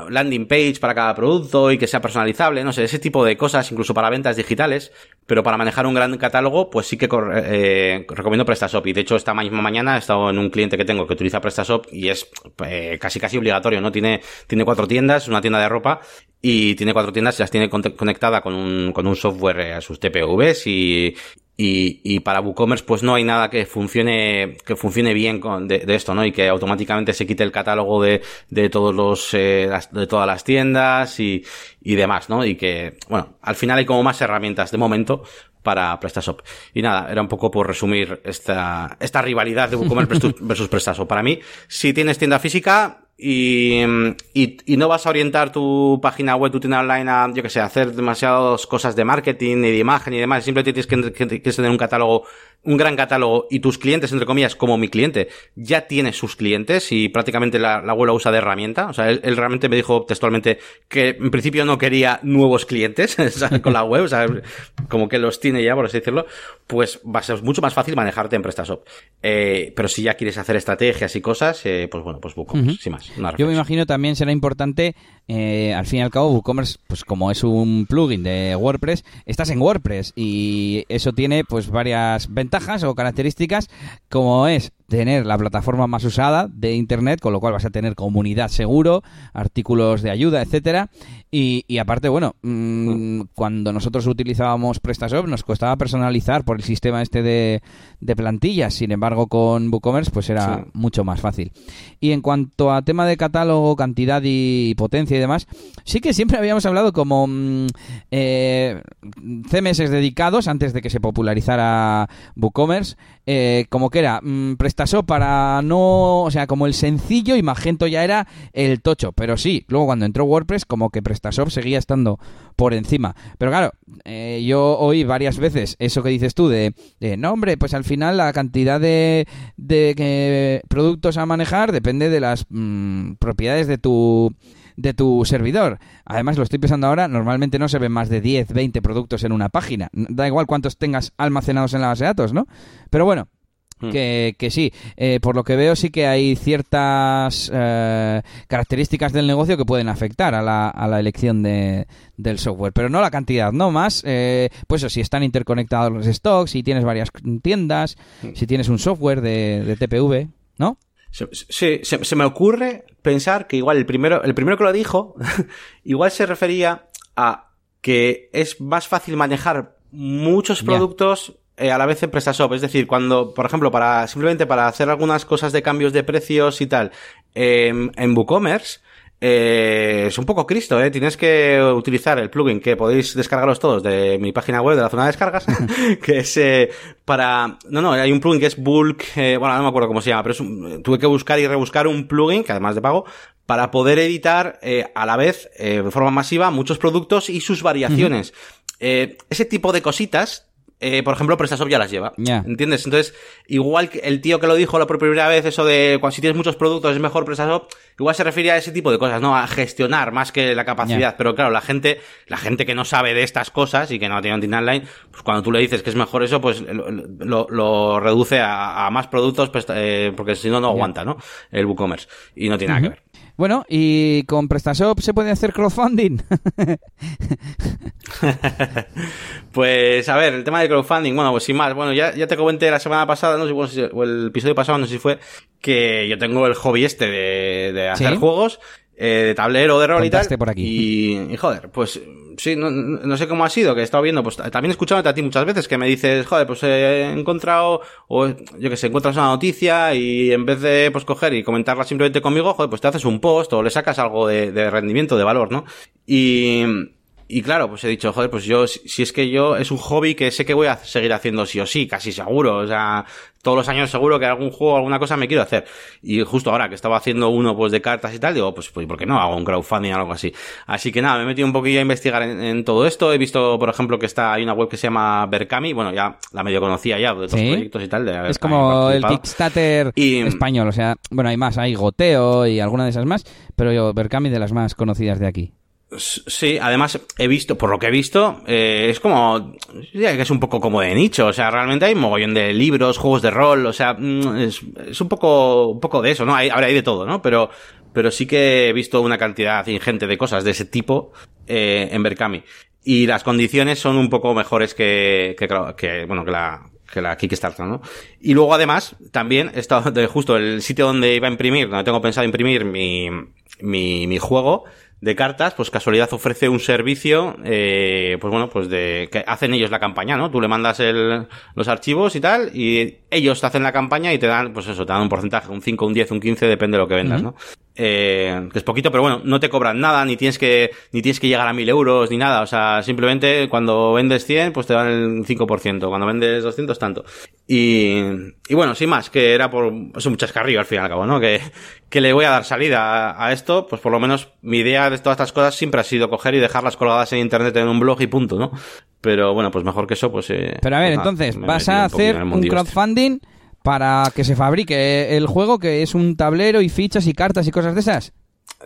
landing page para cada producto y que sea personalizable, no sé, ese tipo de cosas, incluso para ventas digitales, pero para manejar un gran catálogo, pues sí que eh, recomiendo PrestaShop. Y de hecho, esta misma mañana he estado en un cliente que tengo que utiliza PrestaShop y es eh, casi casi obligatorio, ¿no? Tiene, tiene cuatro tiendas, una tienda de ropa y tiene cuatro tiendas y las tiene conectada con un, con un software eh, a sus TPVs y, y, y para WooCommerce pues no hay nada que funcione que funcione bien con, de, de esto, ¿no? Y que automáticamente se quite el catálogo de, de todos los eh, las- de todas las tiendas y, y demás, ¿no? Y que, bueno, al final hay como más herramientas de momento para PrestaShop. Y nada, era un poco por resumir esta, esta rivalidad de WooCommerce versus, *laughs* versus PrestaShop. Para mí, si tienes tienda física y, y, no vas a orientar tu página web, tu tienda online a, yo que sé, hacer demasiadas cosas de marketing y de imagen y demás. Simplemente tienes que, que, que tener un catálogo un gran catálogo y tus clientes, entre comillas, como mi cliente, ya tiene sus clientes y prácticamente la, la web la usa de herramienta. O sea, él, realmente me dijo textualmente que en principio no quería nuevos clientes *laughs* con la web, o sea, como que los tiene ya, por así decirlo, pues va a ser mucho más fácil manejarte en PrestaShop. Eh, pero si ya quieres hacer estrategias y cosas, eh, pues bueno, pues WooCommerce, sin más. Yo me imagino también será importante, eh, al fin y al cabo, WooCommerce, pues como es un plugin de WordPress, estás en WordPress y eso tiene pues varias o características como es tener la plataforma más usada de Internet, con lo cual vas a tener comunidad seguro, artículos de ayuda, etcétera. Y, aparte, bueno, mm, cuando nosotros utilizábamos PrestaShop nos costaba personalizar por el sistema este de, plantillas. Sin embargo, con WooCommerce pues era mucho más fácil. Y en cuanto a tema de catálogo, cantidad y potencia y demás, sí que siempre habíamos hablado como mm, eh, CMS dedicados antes de que se popularizara WooCommerce, eh, como que era mm, PrestaShop para no, o sea, como el sencillo y Magento ya era el tocho, pero sí, luego cuando entró WordPress como que PrestaShop seguía estando por encima. Pero claro, eh, yo oí varias veces eso que dices tú de, no hombre, pues al final la cantidad de, de productos a manejar depende de las mm, propiedades de tu de tu servidor. Además, lo estoy pensando ahora, normalmente no se ven más de 10, 20 productos en una página. Da igual cuántos tengas almacenados en la base de datos, ¿no? Pero bueno, hmm. que, que, sí, eh, por lo que veo sí que hay ciertas eh, características del negocio que pueden afectar a la, a la elección de, del software, pero no la cantidad, no más, eh, pues eso, si están interconectados los stocks, si tienes varias tiendas, hmm. si tienes un software de, de TPV, ¿no? Sí, se, me ocurre pensar que igual el primero, el primero que lo dijo, *laughs* igual se refería a que es más fácil manejar muchos productos eh, a la vez en PrestaShop. Es decir, cuando, por ejemplo, para, simplemente para hacer algunas cosas de cambios de precios y tal, en WooCommerce, eh, es un poco Cristo, ¿eh? Tienes que utilizar el plugin que podéis descargaros todos de mi página web de la zona de descargas, *laughs* que es eh, para... No, no, hay un plugin que es Bulk, eh, bueno, no me acuerdo cómo se llama, pero es tuve que buscar y rebuscar un plugin, que además de pago, para poder editar eh, a la vez, eh, de forma masiva, muchos productos y sus variaciones. Eh, ese tipo de cositas eh, por ejemplo, PrestaShop ya las lleva. ¿Entiendes? Entonces, igual que el tío que lo dijo la primera vez, eso de cuando si tienes muchos productos es mejor PrestaShop, igual se refiere a ese tipo de cosas, ¿no? A gestionar más que la capacidad. Pero claro, la gente, la gente que no sabe de estas cosas y que no tiene un online, pues cuando tú le dices que es mejor eso, pues lo, lo, reduce a, más productos, pues, eh, porque si no, no aguanta, ¿no? El WooCommerce. Y no tiene nada que ver. Bueno, ¿y con PrestaShop se puede hacer crowdfunding? *laughs* pues a ver, el tema de crowdfunding, bueno, pues sin más, bueno, ya, ya te comenté la semana pasada, no sé, o el episodio pasado, no sé si fue, que yo tengo el hobby este de, de hacer juegos eh, de tablero de rol y tal. Por aquí. Y, joder, pues sí, no, no, sé cómo ha sido, que he estado viendo, pues también escuchándote a ti muchas veces que me dices, joder, pues he encontrado, o yo que sé, encuentras una noticia y en vez de pues coger y comentarla simplemente conmigo, joder, pues te haces un post o le sacas algo de, de rendimiento, de valor, ¿no? Y, y claro, pues he dicho, joder, pues yo, si es que yo, es un hobby que sé que voy a seguir haciendo sí o sí, casi seguro. O sea, todos los años seguro que algún juego, alguna cosa me quiero hacer. Y justo ahora que estaba haciendo uno pues de cartas y tal, digo, pues, pues ¿por qué no hago un crowdfunding o algo así? Así que nada, me he metido un poquillo a investigar en, todo esto. He visto, por ejemplo, que está, hay una web que se llama Berkami, bueno, ya la medio conocía ya de otros proyectos y tal. De, es como el Kickstarter español, o sea, bueno, hay más, hay Goteo y alguna de esas más, pero yo, Berkami de las más conocidas de aquí. Sí, además he visto, por lo que he visto, eh, es como, que es un poco como de nicho, o sea, realmente hay un mogollón de libros, juegos de rol, o sea, mm, es, es un poco, un poco de eso, ¿no? Hay, ahora hay de todo, ¿no? Pero, pero sí que he visto una cantidad ingente de cosas de ese tipo eh, en Berkami. Y las condiciones son un poco mejores que, que, que bueno, que la, que la Kickstarter, ¿no? Y luego además, también, de justo el sitio donde iba a imprimir, donde tengo pensado imprimir mi, mi, mi juego, de cartas, pues casualidad ofrece un servicio, eh, pues bueno, pues de que hacen ellos la campaña, ¿no? Tú le mandas el, los archivos y tal, y ellos te hacen la campaña y te dan, pues eso, te dan un porcentaje, un 5, un 10, un 15, depende de lo que vendas, ¿no? Eh, que es poquito, pero bueno, no te cobran nada, ni tienes que, ni tienes que llegar a 1000 euros, ni nada, o sea, simplemente cuando vendes 100, pues te dan el 5%, cuando vendes 200, tanto. Y, y bueno, sin más, que era por, es un chascarrillo al fin y al cabo, ¿no? Que, que le voy a dar salida a, a, esto, pues por lo menos mi idea de todas estas cosas siempre ha sido coger y dejarlas colgadas en internet en un blog y punto, ¿no? Pero bueno, pues mejor que eso, pues... Eh, pero a ver, pues entonces, vas a hacer un crowdfunding para que se fabrique el juego, que es un tablero y fichas y cartas y cosas de esas.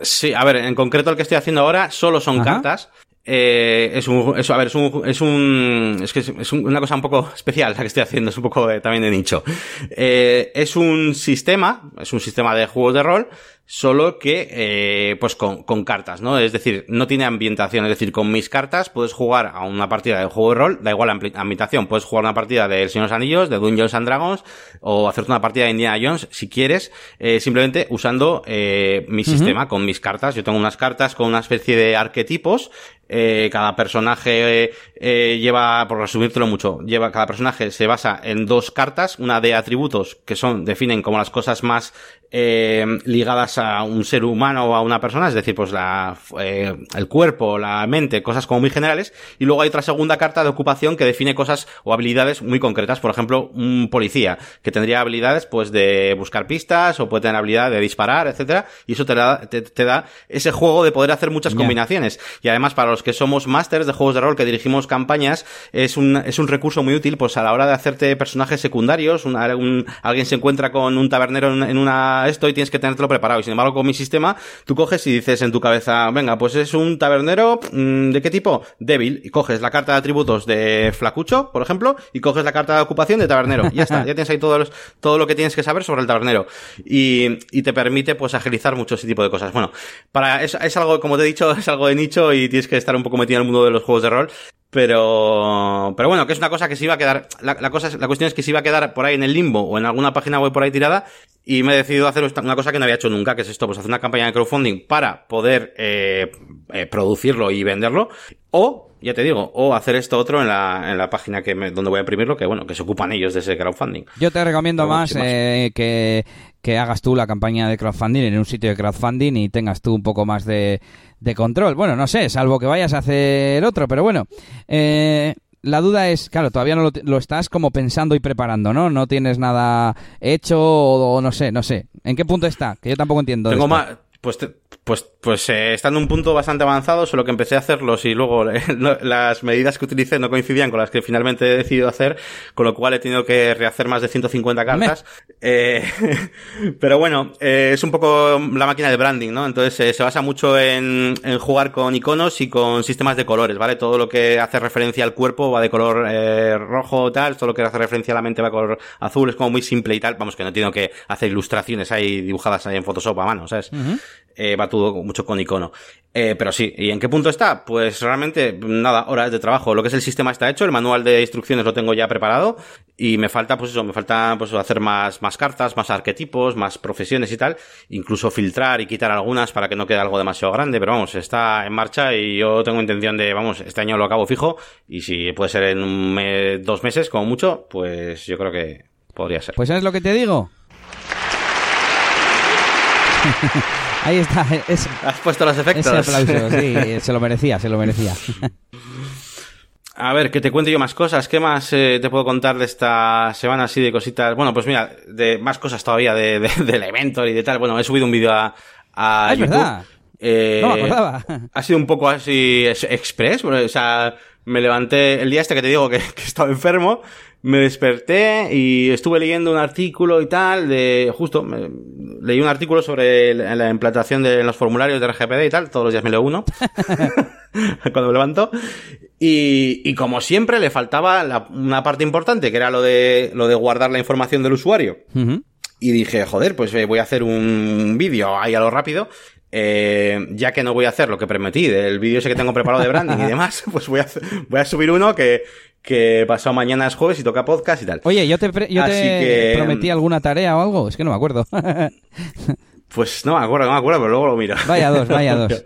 Sí, a ver, en concreto el que estoy haciendo ahora solo son Ajá. cartas. Eh, es un, es, a ver, es un, es un, es que es una cosa un poco *laughs* especial la que estoy haciendo, es un poco de, también de nicho. Eh, es un sistema, es un sistema de juegos de rol solo que eh, pues con, con, cartas, ¿no? Es decir, no tiene ambientación, es decir, con mis cartas puedes jugar a una partida de juego de rol, da igual la ambientación, puedes jugar una partida de El Señor de los Anillos, de Dungeons and Dragons, o hacerte una partida de Indiana Jones, si quieres, eh, simplemente usando eh, mi uh -huh. sistema con mis cartas. Yo tengo unas cartas con una especie de arquetipos, eh, cada personaje eh, lleva, por resumírtelo mucho, lleva, cada personaje se basa en dos cartas, una de atributos que son, definen como las cosas más eh, ligadas a un ser humano o a una persona, es decir, pues la, eh, el cuerpo, la mente, cosas como muy generales, y luego hay otra segunda carta de ocupación que define cosas o habilidades muy concretas, por ejemplo, un policía, que tendría habilidades pues de buscar pistas o puede tener habilidad de disparar, etcétera, y eso te da, te, te da ese juego de poder hacer muchas yeah. combinaciones. Y además, para los que somos másters de juegos de rol que dirigimos campañas, es un, es un recurso muy útil pues a la hora de hacerte personajes secundarios, un, un, alguien se encuentra con un tabernero en, en una esto y tienes que tenértelo preparado. Y sin embargo, con mi sistema, tú coges y dices en tu cabeza, venga, pues es un tabernero, mmm, ¿de qué tipo? Débil. Y coges la carta de atributos de flacucho, por ejemplo, y coges la carta de ocupación de tabernero. Y ya está, ya tienes ahí todo, los, todo lo que tienes que saber sobre el tabernero. Y, y te permite, pues, agilizar mucho ese tipo de cosas. Bueno, para, es, es algo, como te he dicho, *laughs* es algo de nicho y tienes que estar un poco metido en el mundo de los juegos de rol. Pero, pero bueno, que es una cosa que se iba a quedar, la, la, cosa, la cuestión es que se iba a quedar por ahí en el limbo o en alguna página web por ahí tirada y me he decidido hacer una cosa que no había hecho nunca, que es esto, pues hacer una campaña de crowdfunding para poder eh, eh, producirlo y venderlo, o, ya te digo, o hacer esto otro en la, en la página que me, donde voy a imprimirlo, que bueno, que se ocupan ellos de ese crowdfunding. Yo te recomiendo Pero, más, eh, que, que hagas tú la campaña de crowdfunding en un sitio de crowdfunding y tengas tú un poco más de, de control. Bueno, no sé, salvo que vayas a hacer otro, pero bueno, eh, la duda es, claro, todavía no lo, lo, estás como pensando y preparando, ¿no? No tienes nada hecho o, o, no sé, no sé. ¿En qué punto está? Que yo tampoco entiendo. Tengo más, pues, te, pues, pues eh, está en un punto bastante avanzado, solo que empecé a hacerlos y luego eh, *laughs* las medidas que utilicé no coincidían con las que finalmente he decidido hacer, con lo cual he tenido que rehacer más de 150 cartas. Eh, *laughs* pero bueno, eh, es un poco la máquina de branding, ¿no? Entonces eh, se basa mucho en, en, jugar con iconos y con sistemas de colores, ¿vale? Todo lo que hace referencia al cuerpo va de color rojo tal, todo lo que hace referencia a la mente va de color azul, es como muy simple y tal. Vamos, que no tengo que hacer ilustraciones ahí dibujadas ahí en Photoshop a mano, ¿sabes? Uh -huh. Va todo mucho con icono. Eh, pero sí, ¿y en qué punto está? Pues realmente, nada, horas de trabajo. Lo que es el sistema está hecho, el manual de instrucciones lo tengo ya preparado y me falta, pues eso, me falta pues hacer más, más cartas, más arquetipos, más profesiones y tal, incluso filtrar y quitar algunas para que no quede algo demasiado grande, pero vamos, está en marcha y yo tengo intención de, vamos, este año lo acabo fijo y si puede ser en un mes, dos meses como mucho, pues yo creo que podría ser. Pues es lo que te digo. *laughs* Ahí está. Es, Has puesto los efectos. Ese aplauso, sí, se lo merecía, se lo merecía. A ver, que te cuente yo más cosas. ¿Qué más eh, te puedo contar de esta semana así de cositas? Bueno, pues mira, de más cosas todavía de, de, *laughs* del evento y de tal. Bueno, he subido un vídeo a, a ah, es YouTube. verdad. Eh, no me acordaba. Ha sido un poco así express. O sea, me levanté el día este que te digo que, que estaba enfermo me desperté y estuve leyendo un artículo y tal de justo me, leí un artículo sobre la, la implantación de los formularios de RGPD y tal todos los días me leo uno *laughs* cuando me levanto. Y, y, como siempre le faltaba la, una parte importante que era lo de lo de guardar la información del usuario. Uh -huh. y dije joder pues eh, voy a hacer un vídeo ahí a lo rápido eh, ya que no voy a hacer lo que prometí del vídeo ese que tengo preparado de branding y *laughs* demás, *laughs* pues voy a, voy a subir uno que, que pasado mañana es jueves y toca podcast y tal. Oye, yo te, yo te que... prometí alguna tarea o algo, es que no me acuerdo. *laughs* pues no me acuerdo, no me acuerdo, pero luego lo miro. Vaya dos, vaya dos.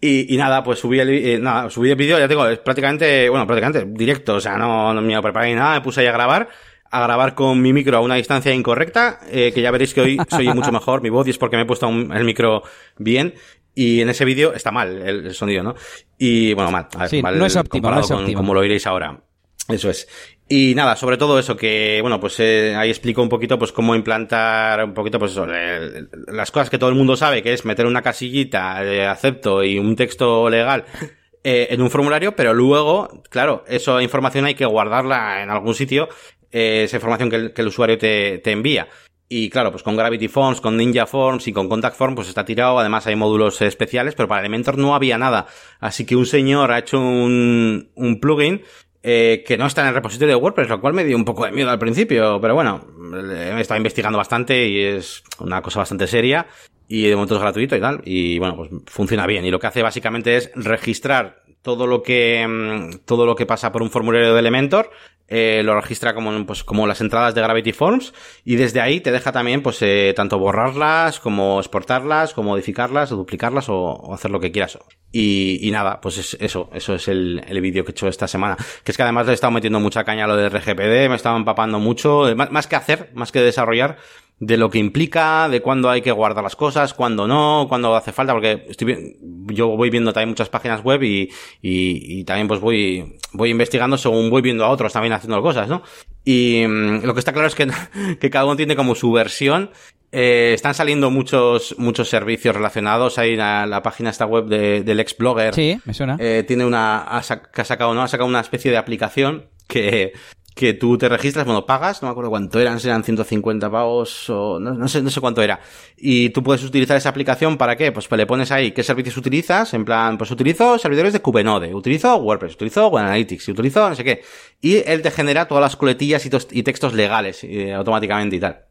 Y, y, nada, pues subí el, eh, nada, subí el vídeo, ya tengo, es prácticamente, bueno, prácticamente directo, o sea, no, no me preparé ni nada, me puse ahí a grabar a grabar con mi micro a una distancia incorrecta, eh, que ya veréis que hoy soy mucho mejor mi voz y es porque me he puesto el micro bien. Y en ese vídeo está mal el, sonido, ¿no? Y bueno, mal. mal no es óptimo, no es óptimo. como lo oiréis ahora. Eso es. Y nada, sobre todo eso, que bueno, pues eh, ahí explico un poquito pues cómo implantar un poquito pues eso, las cosas que todo el mundo sabe, que es meter una casillita de acepto y un texto legal eh, en un formulario, pero luego, claro, esa información hay que guardarla en algún sitio, eh, esa información que el, usuario te, te envía. Y claro, pues con Gravity Forms, con Ninja Forms y con Contact Forms, pues está tirado. Además hay módulos especiales, pero para Elementor no había nada. Así que un señor ha hecho un, un plugin eh, que no está en el repositorio de WordPress, lo cual me dio un poco de miedo al principio, pero bueno, he estado investigando bastante y es una cosa bastante seria y de momento es gratuito y tal, y bueno, pues funciona bien. Y lo que hace básicamente es registrar todo lo que, mm, todo lo que pasa por un formulario de Elementor, eh, lo registra como, pues, como las entradas de Gravity Forms y desde ahí te deja también pues eh, tanto borrarlas como exportarlas, como modificarlas o duplicarlas o, hacer lo que quieras. Y, y nada, pues es, eso, eso es el, el vídeo que he hecho esta semana. Que es que además le he estado metiendo mucha caña a lo de RGPD, me estaba empapando mucho, más, más que hacer, más que desarrollar, de lo que implica, de cuándo hay que guardar las cosas, cuándo no, cuándo hace falta, porque estoy, yo voy viendo también muchas páginas web y, y, y, también pues voy, voy investigando según voy viendo a otros también haciendo cosas, ¿no? Y mm, lo que está claro es que, *laughs* que cada uno tiene como su versión. Eh, están saliendo muchos, muchos servicios relacionados. Hay la, la página esta web de, del ex blogger. Sí, me suena. Eh, tiene una, ha, sacado, ¿no? Ha sacado una especie de aplicación que, que tú te registras, bueno, pagas, no me acuerdo cuánto eran, eran 150 pavos o no, no, sé, no sé cuánto era. Y tú puedes utilizar esa aplicación para qué? Pues, le pones ahí qué servicios utilizas, en plan, pues utilizo servidores de Kubenode, utilizo WordPress, utilizo Web Analytics, utilizo no sé qué. Y él te genera todas las coletillas y, textos legales eh, automáticamente y tal.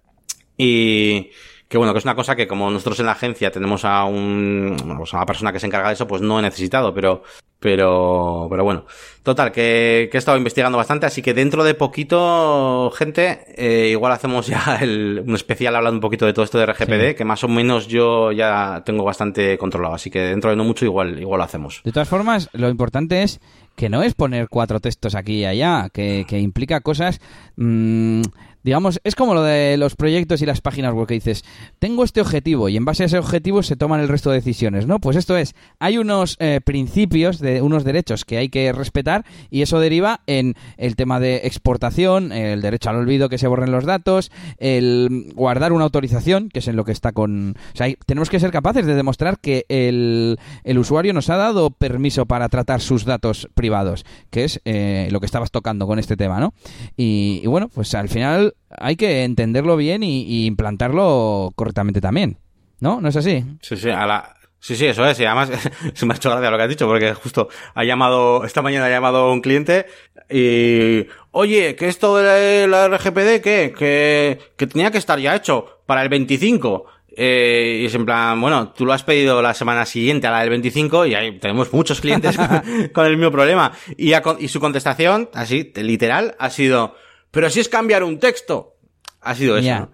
Y, que bueno, que es una cosa que como nosotros en la agencia tenemos a un, pues a una persona que se encarga de eso, pues no he necesitado, pero, pero, pero bueno. Total, que, que he estado investigando bastante, así que dentro de poquito, gente, eh, igual hacemos ya *laughs* el, un especial hablando un poquito de todo esto de RGPD, que más o menos yo ya tengo bastante controlado, así que dentro de no mucho igual, igual lo hacemos. De todas formas, lo importante es que no es poner cuatro textos aquí y allá, que, que implica cosas, mmm, digamos, es como lo de los proyectos y las páginas web que dices, tengo este objetivo y en base a ese objetivo se toman el resto de decisiones, ¿no? Pues esto es, hay unos eh, principios, de unos derechos que hay que respetar y eso deriva en el tema de exportación, el derecho al olvido que se borren los datos, el guardar una autorización, que es en lo que está con... O sea, tenemos que ser capaces de demostrar que el, el usuario nos ha dado permiso para tratar sus datos privados, que es eh, lo que estabas tocando con este tema, ¿no? y bueno, pues al final hay que entenderlo bien y, implantarlo correctamente también. ¿No? ¿No es así? Sí, sí, a la, Sí, sí, eso es. Y además, *laughs* se me ha hecho gracia lo que has dicho, porque justo ha llamado, esta mañana ha llamado un cliente y, oye, que esto de la RGPD, ¿qué? Que, que tenía que estar ya hecho para el 25. Eh, y es en plan, bueno, tú lo has pedido la semana siguiente a la del 25 y ahí tenemos muchos clientes *laughs* *laughs* con, el mismo problema. Y, y su contestación, así, literal, ha sido, pero si es cambiar un texto. Ha sido eso.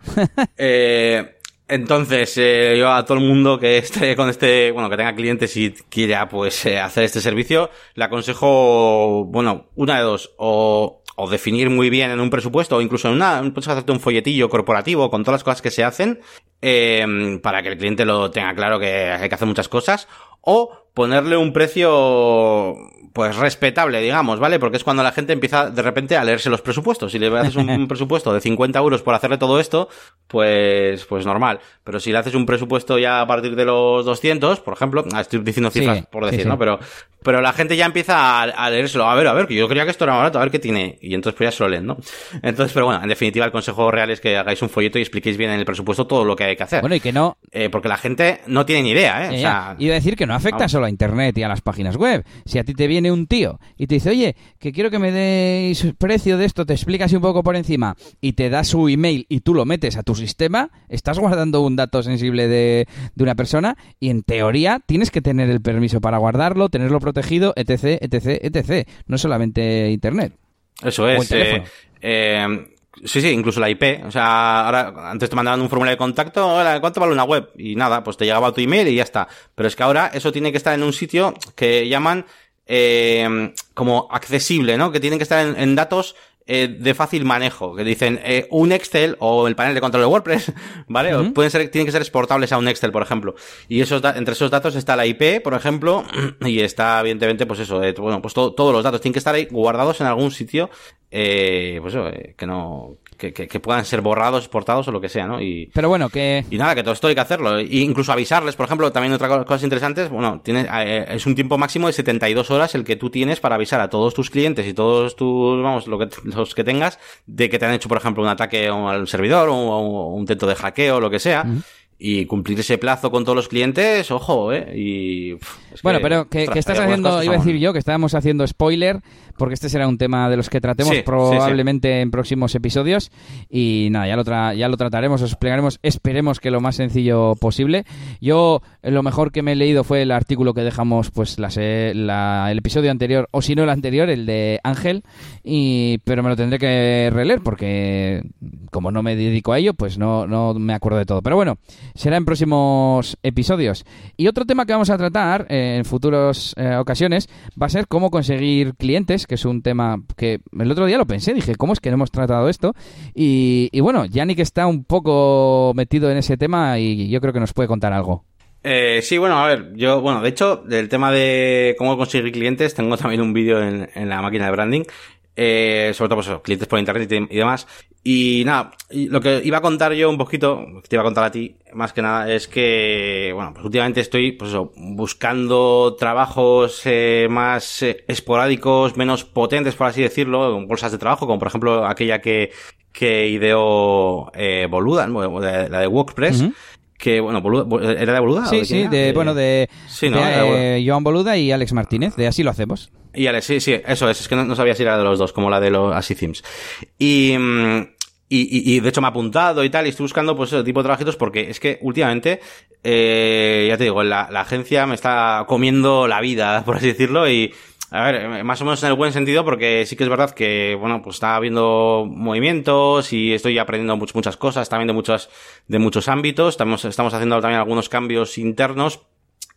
eh, entonces, eh, yo a todo el mundo que esté con este, bueno, que tenga clientes y quiera, pues, eh, hacer este servicio, le aconsejo, bueno, una de dos, o, o definir muy bien en un presupuesto, o incluso en una, puedes hacerte un folletillo corporativo con todas las cosas que se hacen, eh, para que el cliente lo tenga claro que hay que hacer muchas cosas, o ponerle un precio pues respetable, digamos, ¿vale? Porque es cuando la gente empieza de repente a leerse los presupuestos. Si le haces un *laughs* presupuesto de 50 euros por hacerle todo esto, pues, pues normal. Pero si le haces un presupuesto ya a partir de los 200, por ejemplo, ah, estoy diciendo cifras por decir, ¿no? Pero, pero la gente ya empieza a, a, leérselo. A ver, a ver, que yo creía que esto era barato, a ver qué tiene. Y entonces pues ya se lo leen, ¿no? Entonces, pero bueno, en definitiva el consejo real es que hagáis un folleto y expliquéis bien en el presupuesto todo lo que hay que hacer. Bueno, y que no... Eh, porque la gente no tiene ni idea, ¿eh? o sea, Iba a decir que no afecta solo a Internet y a las páginas web. Si a ti te viene un tío y te dice, oye, que quiero que me deis precio de esto, te explicas un poco por encima y te da su email y tú lo metes a tu sistema, estás guardando un dato sensible de, de una persona y en teoría tienes que tener el permiso para guardarlo, tenerlo protegido, etc, etc, etc. No solamente Internet. Eso es. Eh, eh, sí, sí, incluso la IP. O sea, ahora, antes te mandaban un formulario de contacto, hola, ¿cuánto vale una web? Y nada, pues te llegaba tu email y ya está. Pero es que ahora eso tiene que estar en un sitio que llaman eh, como accesible, ¿no? Que tienen que estar en, datos eh, de fácil manejo, que dicen eh, un Excel o el panel de control de WordPress, *laughs* ¿vale? o pueden ser, tienen que ser exportables a un Excel, por ejemplo. Y esos entre esos datos está la IP, por ejemplo, *clears throat* y está, evidentemente, pues eso, eh, bueno, pues todos los datos tienen que estar ahí guardados en algún sitio, eh, pues eso, eh, que no, que, que, puedan ser borrados, exportados o lo que sea, ¿no? Y, Pero bueno, que... Y nada, que todo esto hay que hacerlo. E incluso avisarles, por ejemplo, también otra cosa interesante, bueno, tiene, eh, es un tiempo máximo de 72 horas el que tú tienes para avisar a todos tus clientes y todos tus, vamos, lo que, los que tengas, de que te han hecho, por ejemplo, un ataque al servidor o, un intento de hackeo o lo que sea y cumplir ese plazo con todos los clientes, ojo, ¿eh? Y, bueno, pero que, estás haciendo, iba a decir yo, que estábamos haciendo spoiler, porque este será un tema de los que tratemos probablemente en próximos episodios. Y nada, ya lo, ya lo trataremos, os explicaremos, esperemos que lo más sencillo posible. Yo, lo mejor que me he leído fue el artículo que dejamos, pues, la, el episodio anterior, o si no el anterior, el de Ángel, y, pero me lo tendré que releer, porque como no me dedico a ello, pues no, no me acuerdo de todo. Pero bueno, será en próximos episodios. Y otro tema que vamos a tratar eh, en futuras eh, ocasiones va a ser cómo conseguir clientes, que es un tema que el otro día lo pensé, dije, ¿cómo es que no hemos tratado esto? Y, bueno, Yannick está un poco metido en ese tema y yo creo que nos puede contar algo. Eh, sí, bueno, a ver, yo, bueno, de hecho, del tema de cómo conseguir clientes, tengo también un vídeo en la máquina de branding eh, sobre todo pues clientes por internet y, demás. Y nada, lo que iba a contar yo un poquito, te iba a contar a ti, más que nada, es que, bueno, pues últimamente estoy, pues eso, buscando trabajos eh, más eh, esporádicos, menos potentes, por así decirlo, bolsas de trabajo, como por ejemplo aquella que, que ideó eh, Boluda, la de WordPress, que bueno, ¿era de Boluda? Sí, sí, de, bueno, de, sí, ¿no? de Joan Boluda y Alex Martínez, de Así lo hacemos. Y Alex, sí, sí, eso es, es que no, sabía si era de los dos, como la de los Así Themes. Y, mm, y, y, de hecho me ha apuntado y tal, y estoy buscando pues ese tipo de trabajitos porque es que últimamente, eh, ya te digo, la, la agencia me está comiendo la vida, *laughs* por así decirlo, y a ver, más o menos en el buen sentido, porque sí que es verdad que, bueno, pues está habiendo movimientos y estoy aprendiendo muchas cosas también de muchos, de muchos ámbitos. Estamos, estamos haciendo también algunos cambios internos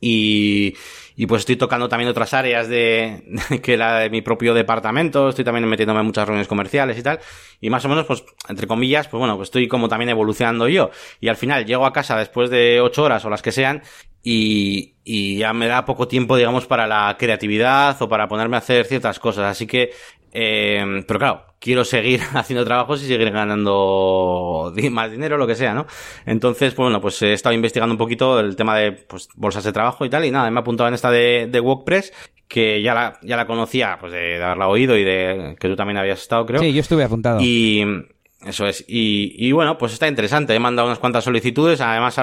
y, y pues estoy tocando también otras áreas de, *laughs* que la de mi propio departamento, estoy también metiéndome en muchas reuniones comerciales y tal, y más o menos, pues, entre comillas, pues bueno, pues estoy como también evolucionando yo, y al final llego a casa después de ocho horas o las que sean, y, y ya me da poco tiempo, digamos, para la creatividad o para ponerme a hacer ciertas cosas, así que eh, pero claro, quiero seguir *laughs* haciendo trabajos y seguir ganando más dinero, lo que sea, ¿no? Entonces, pues bueno, pues he estado investigando un poquito el tema de pues, bolsas de trabajo y tal, y nada, me he apuntado en esta de, de WordPress, que ya la, ya la conocía, pues de, haberla oído y de que tú también habías estado, creo. Sí, yo estuve apuntado. Y eso es. Y, y bueno, pues está interesante. He mandado unas cuantas solicitudes. Además,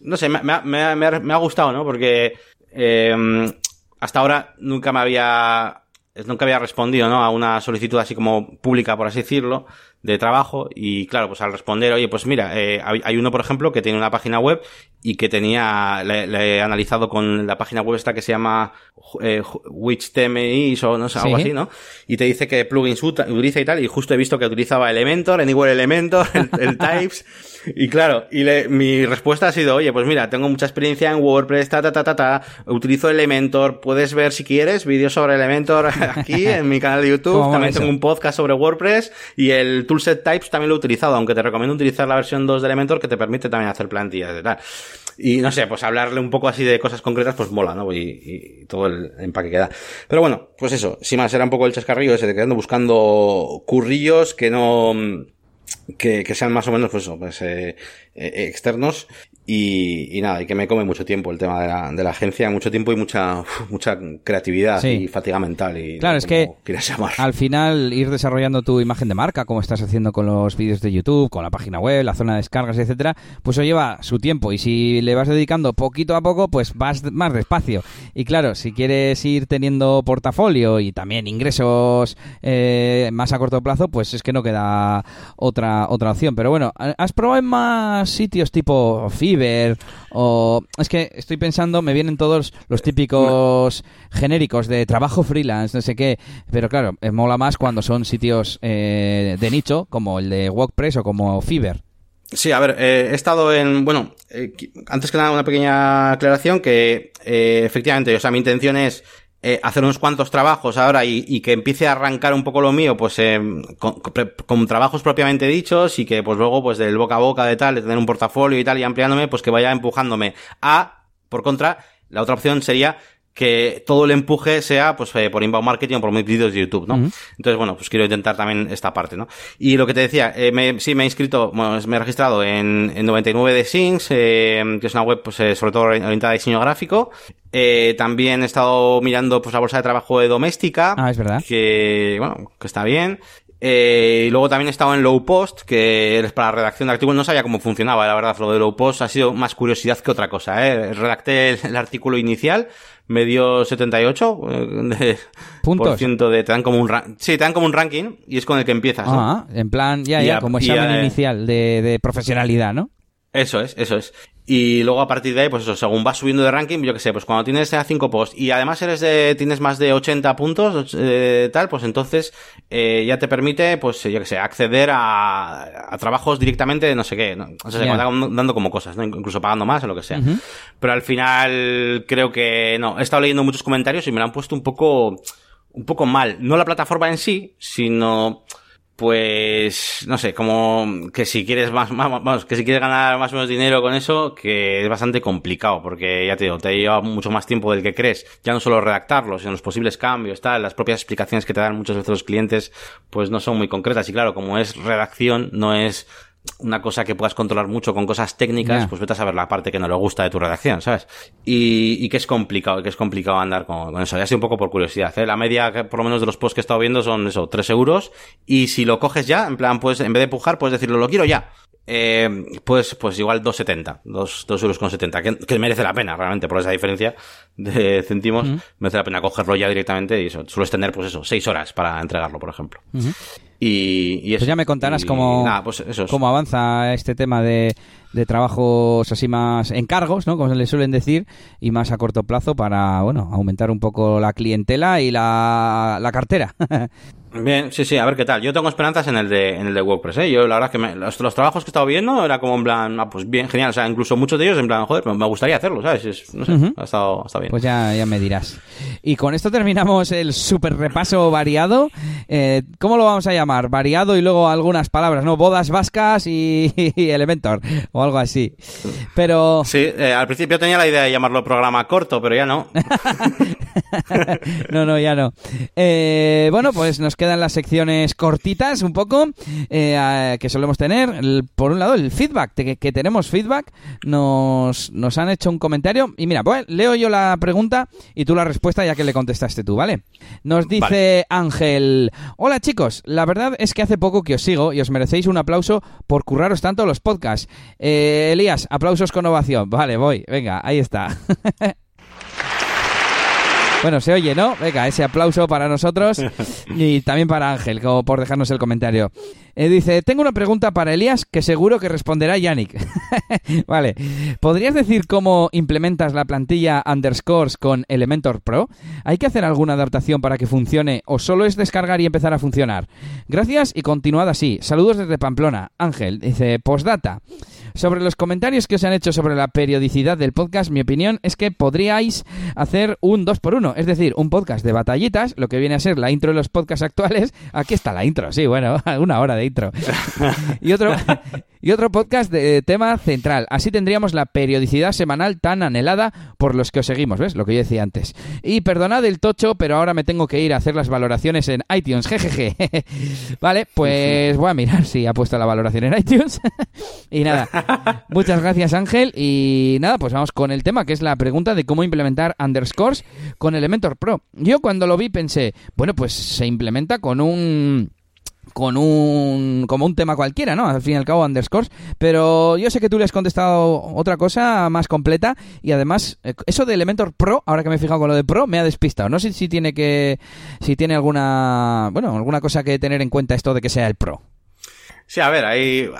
no sé, me, me, me, me, ha gustado, ¿no? Porque eh, hasta ahora nunca me había nunca había respondido ¿no? a una solicitud así como pública, por así decirlo, de trabajo. Y claro, pues al responder, oye, pues mira, eh, hay uno, por ejemplo, que tiene una página web y que tenía, le, he analizado con la página web esta que se llama eh, WitchTMI o no sé, algo así, ¿no? Y te dice que plugins utiliza y tal, y justo he visto que utilizaba Elementor, Anywhere Elementor, el *laughs* Types. Y claro, y mi respuesta ha sido, oye, pues mira, tengo mucha experiencia en WordPress, ta, ta, ta, ta, ta, utilizo Elementor, puedes ver si quieres vídeos sobre Elementor *laughs* aquí en mi canal de YouTube, también tengo un podcast sobre WordPress y el toolset types también lo he utilizado, aunque te recomiendo utilizar la versión 2 de Elementor que te permite también hacer plantillas y tal. Y no sé, pues hablarle un poco así de cosas concretas, pues mola, ¿no? Y, todo el empaque que da. Pero bueno, pues eso, sin más, era un poco el chascarrillo ese de quedando buscando currillos que no, que, que sean más o menos pues, pues eh, eh, externos y, y, nada, y que me come mucho tiempo el tema de la, de la agencia, mucho tiempo y mucha, mucha creatividad y fatiga mental. Y claro, es que al final ir desarrollando tu imagen de marca, como estás haciendo con los vídeos de YouTube, con la página web, la zona de descargas, etcétera, pues eso lleva su tiempo. Y si le vas dedicando poquito a poco, pues vas más despacio. Y claro, si quieres ir teniendo portafolio y también ingresos eh, más a corto plazo, pues es que no queda otra, otra opción. Pero bueno, ¿has probado en más sitios tipo Fiverr o... Es que estoy pensando, me vienen todos los típicos genéricos de trabajo freelance, no sé qué, pero claro, me mola más cuando son sitios eh, de nicho, como el de WordPress o como Fiverr. Sí, a ver, eh, he estado en, bueno, eh, antes que nada una pequeña aclaración que efectivamente, o sea, mi intención es eh, hacer unos cuantos trabajos ahora y, que empiece a arrancar un poco lo mío, pues eh, con, trabajos propiamente dichos y que pues luego pues del boca a boca de tal, de tener un portafolio y tal y ampliándome, pues que vaya empujándome. A, por contra, la otra opción sería que todo el empuje sea pues eh, por inbound marketing o por mis vídeos de YouTube, ¿no? Entonces, bueno, pues quiero intentar también esta parte, ¿no? Y lo que te decía, eh, me, sí me he inscrito, bueno, me he registrado en, en 99 de Sings, eh, que es una web pues eh, sobre todo orientada a diseño gráfico. También he estado mirando pues la bolsa de trabajo de doméstica. Ah, es verdad. Que, bueno, que está bien. Eh, y luego también he estado en Low Post, que es para redacción de artículos. No sabía cómo funcionaba, la verdad. Lo de Low Post ha sido más curiosidad que otra cosa. ¿eh? Redacté el, artículo inicial, me dio 78 eh, puntos. Por ciento de, te dan como un sí, te dan como un ranking y es con el que empiezas. Ah, en plan, ya, ya, como examen inicial de, de profesionalidad, ¿no? Eso es, eso es. Y luego a partir de ahí, pues eso, según vas subiendo de ranking, yo que sé, pues cuando tienes a 5 posts y además eres de, tienes más de 80 puntos, eh, tal, pues entonces eh, ya te permite, pues yo que sé, acceder a, a trabajos directamente no sé qué, ¿no? o sea, se dando como cosas, ¿no? Incluso pagando más o lo que sea. Pero al final creo que, no, he estado leyendo muchos comentarios y me lo han puesto un poco, un poco mal. No la plataforma en sí, sino pues no sé, como que si quieres más, vamos, que si quieres ganar más o menos dinero con eso, que es bastante complicado, porque ya te digo, te lleva mucho más tiempo del que crees, ya no solo redactarlo, sino los posibles cambios, tal, las propias explicaciones que te dan muchas veces los clientes, pues no son muy concretas, y claro, como es redacción, no es una cosa que puedas controlar mucho con cosas técnicas, pues vete a saber la parte que no le gusta de tu redacción, ¿sabes? Y, y que es complicado, que es complicado andar con, eso. Ya sé un poco por curiosidad, ¿eh? La media, por lo menos de los posts que he estado viendo son eso, 3 euros. Y si lo coges ya, en plan, pues en vez de empujar, puedes decirlo, lo quiero ya. Eh, pues, pues igual 2,70, 2, 2 euros con 70, que, que, merece la pena realmente por esa diferencia de céntimos, merece la pena cogerlo ya directamente y eso, sueles tener pues eso, 6 horas para entregarlo, por ejemplo. Y, y, eso. Pues ya me contarás cómo, pues cómo avanza este tema de, de trabajos así más encargos, ¿no? Como se le suelen decir, y más a corto plazo para, bueno, aumentar un poco la clientela y la, la cartera. *laughs* Bien, sí, sí, a ver qué tal. Yo tengo esperanzas en el de, en el de WordPress, ¿eh? Yo la verdad es que los, trabajos que he estado viendo era como en plan, ah, pues bien, genial. O sea, incluso muchos de ellos en plan, joder, me gustaría hacerlo, ¿sabes? no sé, ha, estado, bien. Pues ya, ya me dirás. Y con esto terminamos el super repaso variado. Eh, ¿Cómo lo vamos a llamar? Variado y luego algunas palabras, ¿no? Bodas vascas y, *laughs* Elementor o algo así. Pero... Sí, eh, al principio tenía la idea de llamarlo programa corto, pero ya no. *laughs* no, no, ya no. Eh, bueno, pues nos quedan las secciones cortitas un poco eh, que solemos tener. por un lado, el feedback, que, tenemos feedback. Nos, nos han hecho un comentario. Y mira, pues leo yo la pregunta y tú la respuesta ya que le contestaste tú, ¿vale? Nos dice Ángel, hola chicos, la verdad es que hace poco que os sigo y os merecéis un aplauso por curraros tanto los podcasts. Eh, Elías, aplausos con ovación. Vale, voy, venga, ahí está. *laughs* Bueno, se oye, ¿no? Venga, ese aplauso para nosotros *laughs* y también para Ángel, como por dejarnos el comentario. Eh, dice, tengo una pregunta para Elías que seguro que responderá Yannick. *laughs* vale, ¿podrías decir cómo implementas la plantilla underscores con Elementor Pro? ¿Hay que hacer alguna adaptación para que funcione o solo es descargar y empezar a funcionar? Gracias y continuad así. Saludos desde Pamplona. Ángel dice, postdata. Sobre los comentarios que os han hecho sobre la periodicidad del podcast, mi opinión es que podríais hacer un 2 por 1 es decir, un podcast de batallitas, lo que viene a ser la intro de los podcasts actuales. Aquí está la intro, sí, bueno, *laughs* una hora de intro. *laughs* y otro y otro podcast de tema central. Así tendríamos la periodicidad semanal tan anhelada por los que os seguimos, ¿ves? Lo que yo decía antes. Y perdonad el tocho, pero ahora me tengo que ir a hacer las valoraciones en iTunes, *laughs* jejeje. vale, pues voy a mirar si ha puesto la valoración en iTunes. *laughs* y nada, muchas gracias Ángel. Y nada, pues vamos con el tema, que es la pregunta de cómo implementar underscores con Elementor Pro. Yo cuando lo vi pensé, bueno, pues se implementa con un con un como un tema cualquiera, ¿no? Al fin y al cabo underscores, pero yo sé que tú le has contestado otra cosa más completa y además eh, eso de Elementor Pro, ahora que me he fijado con lo de Pro, me ha despistado. No sé si tiene que si tiene alguna, bueno, alguna cosa que tener en cuenta esto de que sea el Pro. Sí, a ver, hay,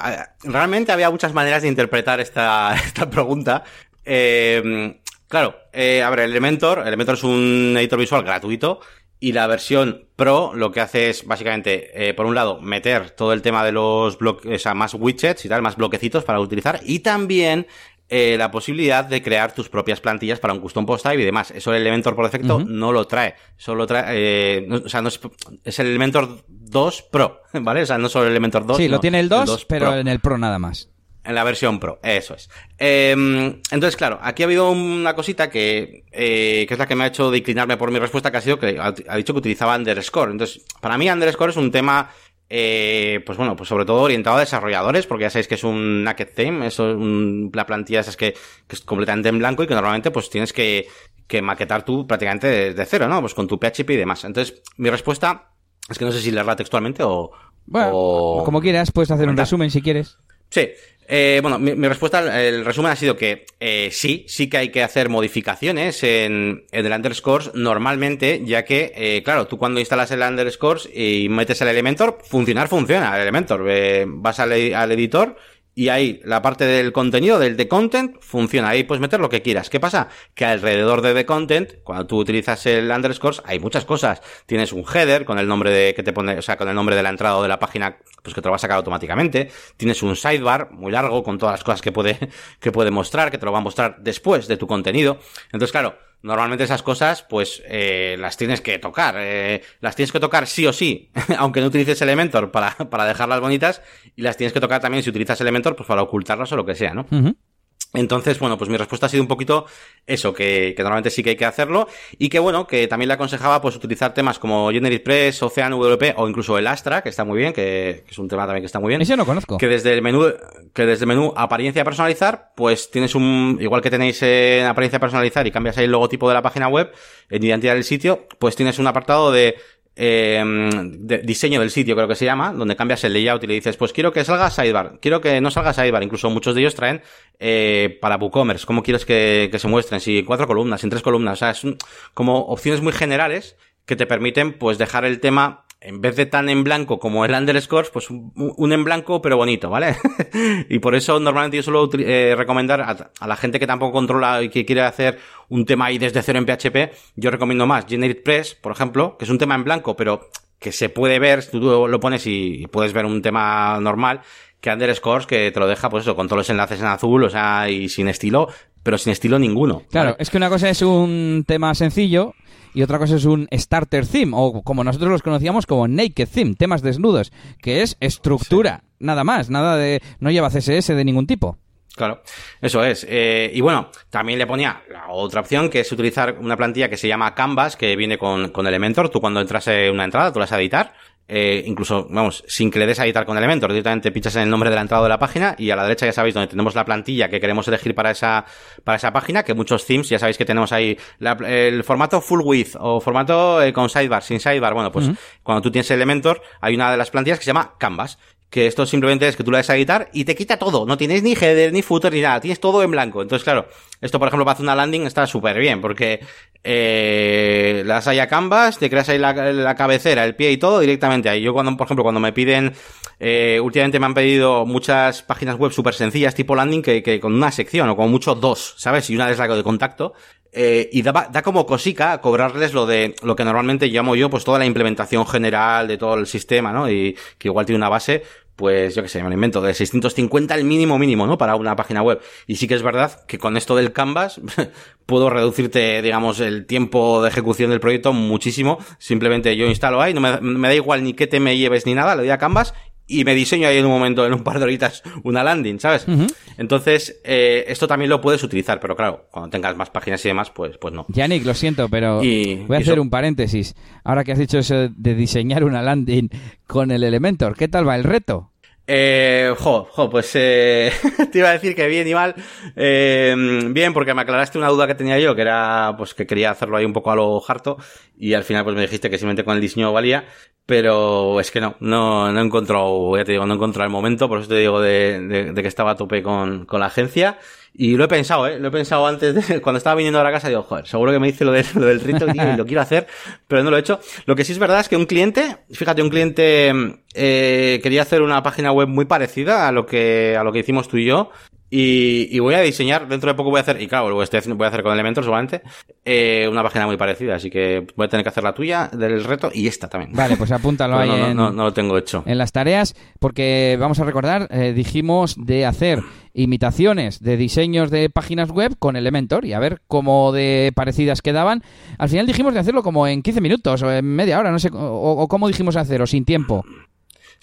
realmente había muchas maneras de interpretar esta, *laughs* esta pregunta. Eh, claro, eh, a ver, Elementor, Elementor es un editor visual gratuito y la versión Pro lo que hace es básicamente, eh, por un lado, meter todo el tema de los bloques, o sea, más widgets y tal, más bloquecitos para utilizar. Y también eh, la posibilidad de crear tus propias plantillas para un custom post type y demás. Eso el Elementor por defecto no lo trae. Solo trae, eh, o sea, no es, es, el Elementor 2 Pro, *laughs* ¿vale? O sea, no solo el Elementor 2. Sí, lo tiene el 2, pero en el Pro nada más. En la versión Pro, eso es. Eh, entonces, claro, aquí ha habido una cosita que, eh, que es la que me ha hecho declinarme por mi respuesta, que ha sido que ha, dicho que utilizaba underscore. Entonces, para mí underscore es un tema eh, pues bueno, pues sobre todo orientado a desarrolladores, porque ya sabéis que es un naked theme, eso es un, la plantilla es que, que, es completamente en blanco y que normalmente pues tienes que, que maquetar tú prácticamente desde cero, ¿no? Pues con tu PHP y demás. Entonces, mi respuesta es que no sé si leerla textualmente o... Bueno, o... como quieras, puedes hacer un resumen si quieres. Sí, eh, bueno, mi, mi, respuesta, el resumen ha sido que eh, sí, sí que hay que hacer modificaciones en, en el underscores normalmente, ya que, eh, claro, tú cuando instalas el underscores y metes el Elementor, funcionar funciona el Elementor. Eh, vas al, al editor y ahí la parte del contenido, del de content, funciona. Ahí puedes meter lo que quieras. ¿Qué pasa? Que alrededor de the content, cuando tú utilizas el underscore, hay muchas cosas. Tienes un header con el nombre de que te pone, o sea, con el nombre de la entrada o de la página, pues que te lo va a sacar automáticamente. Tienes un sidebar muy largo con todas las cosas que puede, *laughs* que puede mostrar, que te lo va a mostrar después de tu contenido. Entonces, claro, normalmente esas cosas, pues, eh, las tienes que tocar. Eh, las tienes que tocar sí o sí, *laughs* aunque no utilices Elementor para, para dejarlas bonitas, y las tienes que tocar también si utilizas Elementor, pues para ocultarlas o lo que sea, ¿no? Entonces, bueno, pues mi respuesta ha sido un poquito eso, que, que, normalmente sí que hay que hacerlo y que bueno, que también le aconsejaba pues utilizar temas como GeneratePress, Ocean WP o incluso el Astra, que está muy bien, que, que, es un tema también que está muy bien. Ese no conozco. Que desde el menú, que desde el menú apariencia personalizar, pues tienes un, igual que tenéis en apariencia personalizar y cambias ahí el logotipo de la página web, en identidad del sitio, pues tienes un apartado de eh, de diseño del sitio, creo que se llama, donde cambias el layout y le dices, pues quiero que salga sidebar, quiero que no salga sidebar, incluso muchos de ellos traen eh, para WooCommerce, cómo quieres que, que, se muestren, si cuatro columnas, en tres columnas, o sea, es un, como opciones muy generales que te permiten pues dejar el tema en vez de tan en blanco como el underscore, pues un, un, en blanco pero bonito, ¿vale? *laughs* y por eso normalmente yo suelo eh, recomendar a, a, la gente que tampoco controla y que quiere hacer un tema ahí desde cero en PHP, yo recomiendo más GeneratePress, por ejemplo, que es un tema en blanco pero que se puede ver, tú lo pones y, puedes ver un tema normal, que underscores que te lo deja, pues eso, con todos los enlaces en azul, o sea, y sin estilo, pero sin estilo ninguno. Claro, ¿vale? es que una cosa es un tema sencillo y otra cosa es un starter theme, o como nosotros los conocíamos como naked theme, temas desnudos, que es estructura, sí. nada más, nada de... no lleva CSS de ningún tipo. Claro, eso es. Eh, y bueno, también le ponía la otra opción, que es utilizar una plantilla que se llama Canvas, que viene con, con Elementor. Tú cuando entras en una entrada, tú la vas a editar. Eh, incluso, vamos, sin que le des a editar con Elementor, directamente pinchas en el nombre de la entrada de la página y a la derecha ya sabéis donde tenemos la plantilla que queremos elegir para esa, para esa página, que muchos themes ya sabéis que tenemos ahí la, el formato full width o formato eh, con sidebar, sin sidebar. Bueno, pues uh -huh. cuando tú tienes Elementor, hay una de las plantillas que se llama Canvas que esto simplemente es que tú la des a editar y te quita todo. No tienes ni header, ni footer, ni nada. Tienes todo en blanco. Entonces, claro, esto, por ejemplo, para hacer una landing está súper bien, porque eh, le das ahí a Canvas, te creas ahí la, la, cabecera, el pie y todo directamente ahí. Yo cuando, por ejemplo, cuando me piden, eh, últimamente me han pedido muchas páginas web súper sencillas, tipo landing, que, que con una sección, o como mucho dos, ¿sabes? Y una es la de contacto. Eh, y da, da, como cosica cobrarles lo de lo que normalmente llamo yo, pues toda la implementación general de todo el sistema, ¿no? Y que igual tiene una base, pues yo que sé, me lo invento, de 650 el mínimo mínimo, ¿no? Para una página web. Y sí que es verdad que con esto del Canvas *laughs* puedo reducirte, digamos, el tiempo de ejecución del proyecto muchísimo. Simplemente yo instalo ahí, no me, me da igual ni qué te me lleves ni nada, le doy a Canvas y me diseño ahí en un momento, en un par de horitas, una landing, ¿sabes? Uh -huh. Entonces, eh, esto también lo puedes utilizar, pero claro, cuando tengas más páginas y demás, pues, pues no. Yannick, lo siento, pero y, voy a hacer eso... un paréntesis. Ahora que has dicho eso de diseñar una landing con el Elementor, ¿qué tal va el reto? Eh, jo, jo, pues eh, *laughs* te iba a decir que bien y mal. Eh, bien, porque me aclaraste una duda que tenía yo, que era pues que quería hacerlo ahí un poco a lo harto, y al final pues me dijiste que simplemente con el diseño valía, pero es que no, no, no he encontrado, ya te digo, no he encontrado el momento, por eso te digo de, de, de que estaba a tope con, con la agencia. Y lo he pensado, ¿eh? Lo he pensado antes, de, *laughs* cuando estaba viniendo a la casa, digo, joder, seguro que me dice lo, de, lo del rito y lo quiero hacer, pero no lo he hecho. Lo que sí es verdad es que un cliente, fíjate, un cliente eh, quería hacer una página web muy parecida a lo que, a lo que hicimos tú y yo, Y, voy a diseñar, dentro de poco voy a hacer, y claro, lo voy a hacer con Elementor seguramente, eh, una página muy parecida, así que voy a tener que hacer la tuya del reto y esta también. *laughs* Vale, pues apúntalo ahí no, en, no, no, lo tengo hecho. En las tareas, porque vamos a recordar, eh, dijimos de hacer imitaciones de diseños de páginas web con Elementor y a ver cómo de parecidas quedaban. Al final dijimos de hacerlo como en 15 minutos o en media hora, no sé, o, o cómo dijimos hacer, o sin tiempo.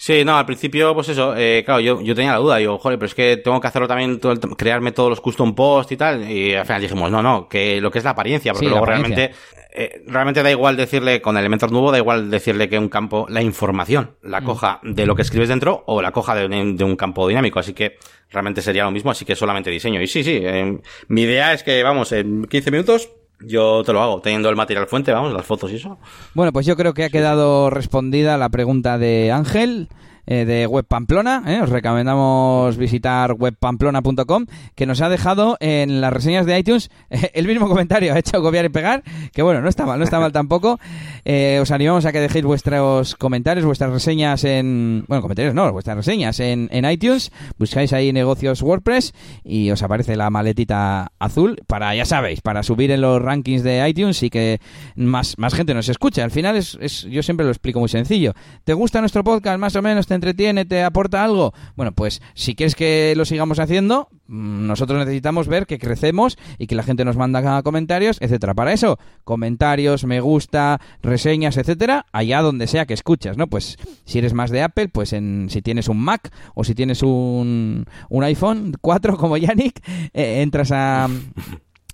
Sí, no, al principio, pues eso, eh, claro, yo, yo tenía la duda, digo, joder, pero es que tengo que hacerlo también, todo crearme todos los custom posts y tal, y al final dijimos, no, no, que lo que es la apariencia, porque luego realmente, eh, realmente da igual decirle, con elementos nuevos, da igual decirle que un campo, la información, la mm. coja de lo que escribes dentro o la coja de, un campo dinámico, así que realmente sería lo mismo, así que solamente diseño. Y sí, sí, eh, mi idea es que, vamos, en 15 minutos yo te lo hago, teniendo el material fuente, vamos, las fotos y eso. Bueno, pues yo creo que ha quedado respondida la pregunta de Ángel. Eh, de Web Pamplona. Eh, os recomendamos visitar webpamplona.com, que nos ha dejado en las reseñas de iTunes el mismo comentario, hecho copiar y pegar, que bueno, no está mal, no está mal tampoco. Eh, os animamos a que dejéis vuestros comentarios, vuestras reseñas en... Bueno, comentarios no, vuestras reseñas en, en iTunes, buscáis ahí negocios WordPress y os aparece la maletita azul para, ya sabéis, para subir en los rankings de iTunes y que más, más gente nos escuche. Al final es, es, yo siempre lo explico muy sencillo. ¿Te gusta nuestro podcast más o menos? ¿Te entretiene, te aporta algo, bueno, pues si quieres que lo sigamos haciendo, mm, nosotros necesitamos ver que crecemos y que la gente nos manda comentarios, etcétera. Para eso, comentarios, me gusta, reseñas, etcétera, allá donde sea que escuchas, ¿no? Pues si eres más de Apple, pues en si tienes un Mac o si tienes un, un iPhone 4 como Yannick, eh, entras a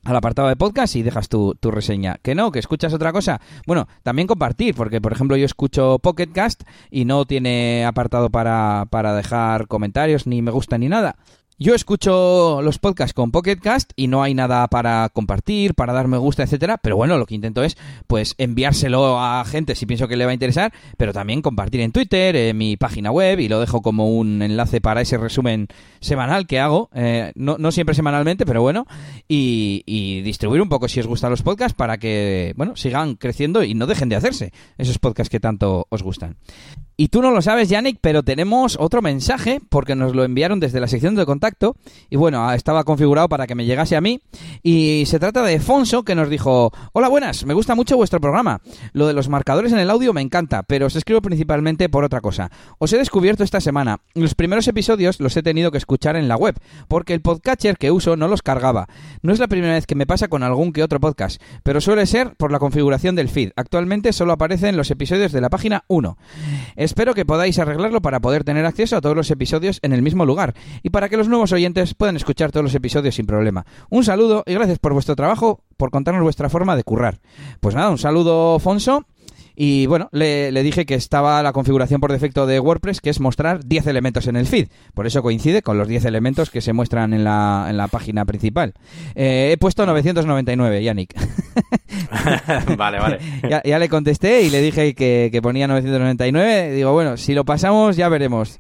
al apartado de podcast y dejas tu, tu, reseña. Que no, que escuchas otra cosa. Bueno, también compartir, porque por ejemplo yo escucho Pocketcast y no tiene apartado para, para dejar comentarios, ni me gusta, ni nada. Yo escucho los podcasts con Pocket Cast y no hay nada para compartir, para dar me gusta, etcétera, pero bueno, lo que intento es pues enviárselo a gente si pienso que le va a interesar, pero también compartir en Twitter, en mi página web y lo dejo como un enlace para ese resumen semanal que hago, eh, no, siempre semanalmente, pero bueno, y, y, distribuir un poco si os gustan los podcasts para que, bueno, sigan creciendo y no dejen de hacerse esos podcasts que tanto os gustan. Y tú no lo sabes, Yannick, pero tenemos otro mensaje porque nos lo enviaron desde la sección de contacto y bueno, estaba configurado para que me llegase a mí y se trata de Fonso que nos dijo, hola buenas, me gusta mucho vuestro programa. Lo de los marcadores en el audio me encanta, pero os escribo principalmente por otra cosa. Os he descubierto esta semana. Los primeros episodios los he tenido que escuchar en la web porque el podcatcher que uso no los cargaba. No es la primera vez que me pasa con algún que otro podcast, pero suele ser por la configuración del feed. Actualmente solo aparecen los episodios de la página 1. Espero que podáis arreglarlo para poder tener acceso a todos los episodios en el mismo lugar y para que los nuevos oyentes puedan escuchar todos los episodios sin problema. Un saludo y gracias por vuestro trabajo, por contarnos vuestra forma de currar. Pues nada, un saludo, Fonso. Y bueno, le, dije que estaba la configuración por defecto de WordPress, que es mostrar 10 elementos en el feed. Por eso coincide con los 10 elementos que se muestran en la, en la página principal. Eh, he puesto 999, Yannick. *laughs* *laughs* vale, vale. Ya, le contesté y le dije que, que ponía 999. Digo, bueno, si lo pasamos ya veremos.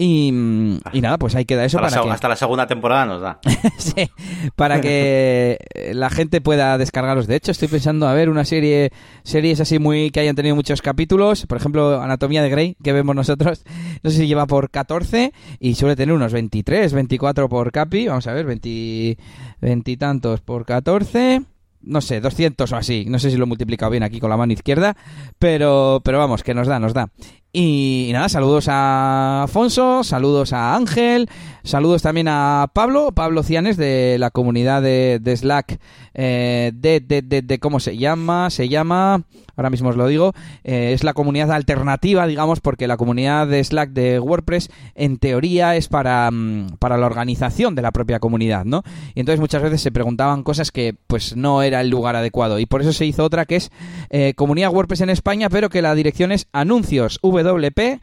Y, nada, pues ahí queda eso. Hasta, para la, hasta la segunda temporada nos da. *laughs* sí, para que la gente pueda descargarlos. De hecho, estoy pensando a ver una serie, series así muy que hayan tenido muchos capítulos. Por ejemplo, Anatomía de Grey, que vemos nosotros. *laughs* No sé si lleva por 14 y suele tener unos 23, 24 por capi. Vamos a ver, 20, 20 tantos por 14 no sé, 200 o así. No sé si lo he multiplicado bien aquí con la mano izquierda, pero, pero vamos, que nos da, nos da. Y, nada, saludos a Afonso, saludos a Ángel, saludos también a Pablo, Pablo Cianes de la comunidad de, Slack, eh, de, de, de, ¿cómo se llama? Se llama, ahora mismo os lo digo, eh, es la comunidad alternativa, digamos, porque la comunidad de Slack de WordPress en teoría es para, mm, para la organización de la propia comunidad, ¿no? Y entonces muchas veces se preguntaban cosas que pues no era el lugar adecuado y por eso se hizo otra que es eh, comunidad WordPress en España, pero que la dirección es anuncios, www.slack.com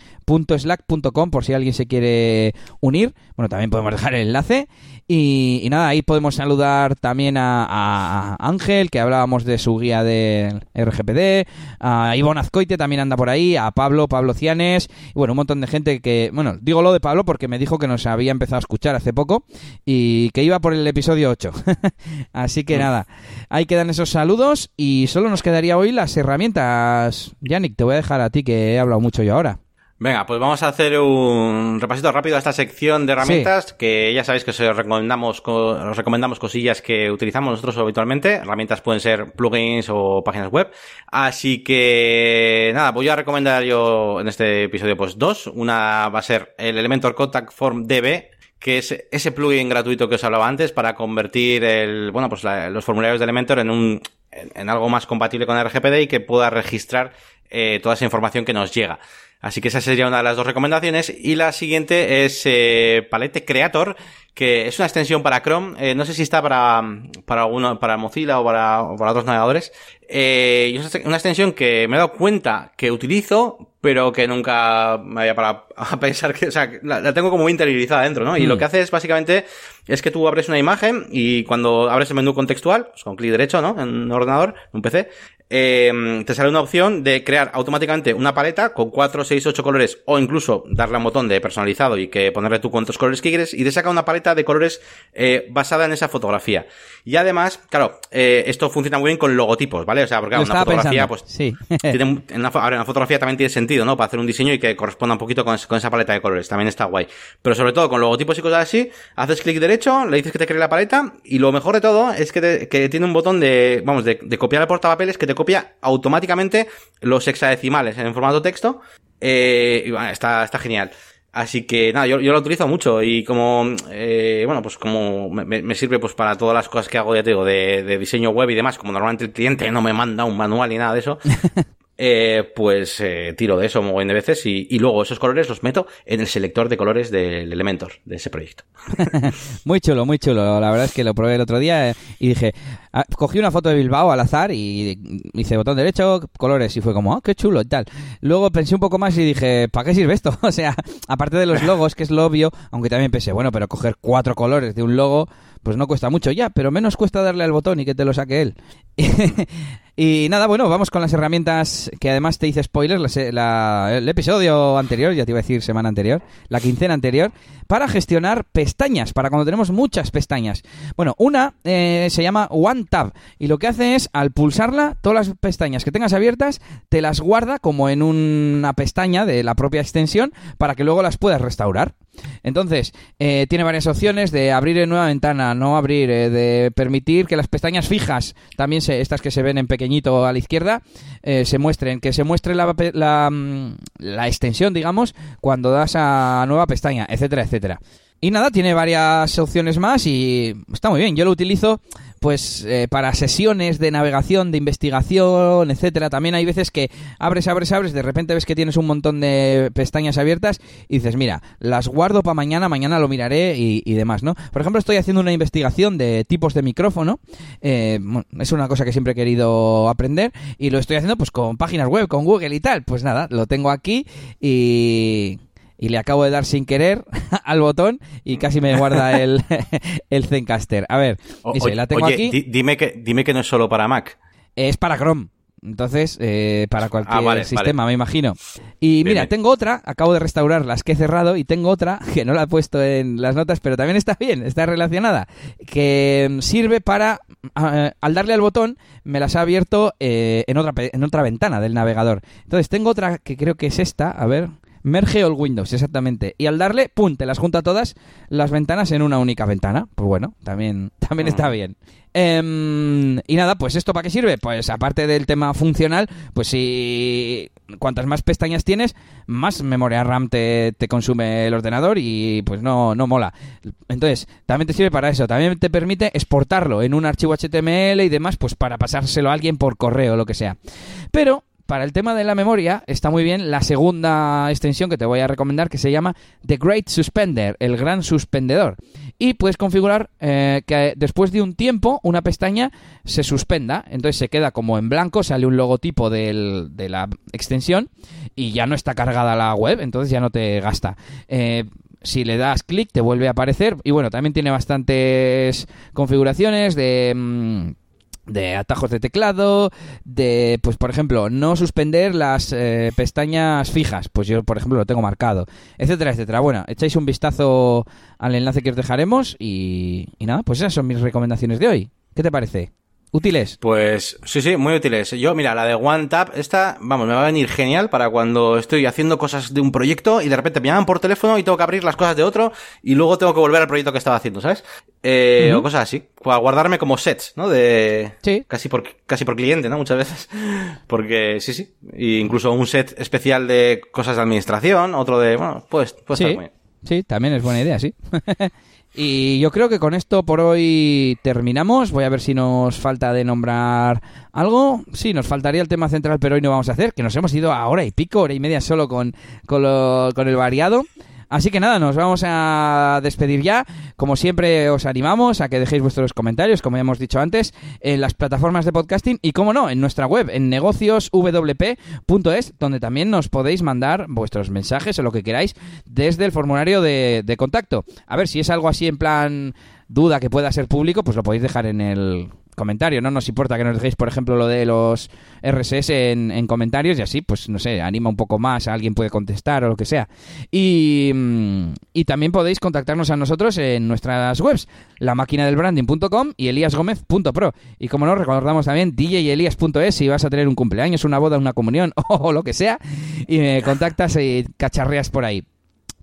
por si alguien se quiere unir. Bueno, también podemos dejar el enlace. Y, nada, ahí podemos saludar también a, Ángel, que hablábamos de su guía de RGPD, a Ivonne Azcoite también anda por ahí, a Pablo, Pablo Cianes, y bueno, un montón de gente que, bueno, digo lo de Pablo porque me dijo que nos había empezado a escuchar hace poco y que iba por el episodio 8. *laughs* Así que nada, ahí quedan esos saludos y solo nos quedaría hoy las herramientas. Yannick, te voy a dejar a ti que he hablado mucho yo ahora. Venga, pues vamos a hacer un repasito rápido a esta sección de herramientas que ya sabéis que os recomendamos, os recomendamos cosillas que utilizamos nosotros habitualmente. Herramientas pueden ser plugins o páginas web. Así que nada, voy a recomendar yo en este episodio pues dos. Una va a ser el Elementor Contact Form DB, que es ese plugin gratuito que os hablaba antes para convertir el, bueno, pues los formularios de Elementor en un, en, algo más compatible con RGPD y que pueda registrar eh, toda esa información que nos llega. Así que esa sería una de las dos recomendaciones. Y la siguiente es eh, Palette Creator, que es una extensión para Chrome. Eh, no sé si está para, para, uno, para Mozilla o para, para otros navegadores. Eh, y es una extensión que me he dado cuenta que utilizo, pero que nunca me había parado *laughs* a pensar que, o sea, la, tengo como interiorizada dentro, ¿no? Y lo hmm. que hace es básicamente es que tú abres una imagen y cuando abres el menú contextual, pues con clic derecho, ¿no? En un ordenador, en un PC, eh, te sale una opción de crear automáticamente una paleta con 4, 6, 8 colores o incluso darle un botón de personalizado y que ponerle tú cuántos colores quieres y te saca una paleta de colores eh, basada en esa fotografía. Y además, claro, eh, esto funciona muy bien con logotipos, ¿vale? O sea, porque una fotografía, pues, sí. *laughs* tiene, en una, una, fotografía también tiene sentido, ¿no? Para hacer un diseño y que corresponda un poquito con, esa paleta de colores, también está guay. Pero sobre todo con logotipos y cosas así, haces clic derecho, le dices que te cree la paleta y lo mejor de todo es que, que tiene un botón de, vamos, de, de copiar el portapapeles que te copia automáticamente los hexadecimales en formato texto. Eh, y bueno, está, está genial. Así que nada, yo, lo utilizo mucho y como, eh, bueno, pues como me, me, sirve pues para todas las cosas que hago, ya te digo, de, de, diseño web y demás, como normalmente el cliente no me manda un manual ni nada de eso, *laughs* eh, pues eh, tiro de eso un montón de veces y, luego esos colores los meto en el selector de colores del Elementor, de ese proyecto. *laughs* muy chulo, muy chulo. La verdad es que lo probé el otro día eh, y dije, ah, cogí una foto de Bilbao al azar y hice botón derecho, colores y fue como, ah, qué chulo y tal. Luego pensé un poco más y dije, ¿para qué sirve esto? *laughs* o sea, aparte de los logos, que es lo obvio, aunque también pensé, bueno, pero coger cuatro colores de un logo, pues no cuesta mucho ya, pero menos cuesta darle al botón y que te lo saque él. *laughs* Y nada, bueno, vamos con las herramientas que además te hice spoiler, el episodio anterior, ya te iba a decir semana anterior, la quincena anterior, para gestionar pestañas, para cuando tenemos muchas pestañas. Bueno, una eh, se llama OneTab y lo que hace es, al pulsarla, todas las pestañas que tengas abiertas, te las guarda como en una pestaña de la propia extensión para que luego las puedas restaurar. Entonces, eh, tiene varias opciones de abrir en nueva ventana, no abrir, eh, de permitir que las pestañas fijas, también se, estas que se ven en a la izquierda, eh, se muestren, que se muestre la, la, mm, la extensión, digamos, cuando das a nueva pestaña, etcétera, etcétera. Y nada, tiene varias opciones más y está muy bien. Yo lo utilizo pues eh, para sesiones de navegación, de investigación, etcétera. También hay veces que abres, abres, abres, de repente ves que tienes un montón de pestañas abiertas y dices, mira, las guardo para mañana, mañana lo miraré y, demás, ¿no? Por ejemplo, estoy haciendo una investigación de tipos de micrófono. Eh, es una cosa que siempre he querido aprender y lo estoy haciendo pues con páginas web, con Google y tal. Pues nada, lo tengo aquí y y le acabo de dar sin querer *laughs* al botón y casi me guarda *laughs* el, *laughs* el Zencaster. A ver, dice, la tengo aquí. Dime que, dime que no es solo para Mac. Es para Chrome. Entonces, eh, para cualquier ah, sistema, me imagino. Y mira, tengo otra, acabo de restaurar las que he cerrado y tengo otra que no la he puesto en las notas, pero también está bien, está relacionada, que sirve para, al darle al botón, me las ha abierto eh, en, otra, en otra ventana del navegador. Entonces, tengo otra que creo que es esta, a ver, Merge all Windows, exactamente. Y al darle, ¡pum! Te las junta todas las ventanas en una única ventana. Pues bueno, también, también está bien. Em, y nada, pues esto para qué sirve? Pues aparte del tema funcional, pues si cuantas más pestañas tienes, más memoria RAM te, te, consume el ordenador y pues no, no mola. Entonces, también te sirve para eso. También te permite exportarlo en un archivo HTML y demás, pues para pasárselo a alguien por correo o lo que sea. Pero para el tema de la memoria está muy bien la segunda extensión que te voy a recomendar que se llama The Great Suspender, el gran suspendedor. Y puedes configurar eh, que después de un tiempo una pestaña se suspenda, entonces se queda como en blanco, sale un logotipo de la extensión y ya no está cargada la web, entonces ya no te gasta. Eh, si le das clic te vuelve a aparecer y bueno, también tiene bastantes configuraciones de... Mm, de atajos de teclado, de, pues por ejemplo, no suspender las eh, pestañas fijas, pues yo por ejemplo lo tengo marcado, etcétera, etcétera. Bueno, echáis un vistazo al enlace que os dejaremos y, y nada, pues esas son mis recomendaciones de hoy. ¿Qué te parece? ¿Útiles? Pues sí, sí, muy útiles. Yo, mira, la de OneTap, esta, vamos, me va a venir genial para cuando estoy haciendo cosas de un proyecto y de repente me llaman por teléfono y tengo que abrir las cosas de otro y luego tengo que volver al proyecto que estaba haciendo, ¿sabes? Eh, O cosas así. Para guardarme como sets, ¿no? De... Sí. Casi por, casi por cliente, ¿no? Muchas veces. *laughs* Porque sí, sí. Y incluso un set especial de cosas de administración, otro de, bueno, pues, pues sí. Sí, también es buena idea, sí. *laughs* Y yo creo que con esto por hoy terminamos. Voy a ver si nos falta de nombrar algo. Sí, nos faltaría el tema central, pero hoy no vamos a hacer, que nos hemos ido a hora y pico, hora y media solo con, con, lo, con el variado. Así que nada, nos vamos a despedir ya. Como siempre, os animamos a que dejéis vuestros comentarios, como ya hemos dicho antes, en las plataformas de podcasting y, como no, en nuestra web, en negocioswp.es, donde también nos podéis mandar vuestros mensajes o lo que queráis desde el formulario de, de contacto. A ver si es algo así en plan duda que pueda ser público, pues lo podéis dejar en el comentario. No nos importa que nos dejéis, por ejemplo, lo de los RSS en, comentarios y así, pues no sé, anima un poco más, alguien puede contestar o lo que sea. Y, y también podéis contactarnos a nosotros en nuestras webs, la máquina del branding.com y eliasgomez.pro. Y como no, recordamos también djelias.es si vas a tener un cumpleaños, una boda, una comunión *laughs* o lo que sea, y me contactas y cacharreas por ahí.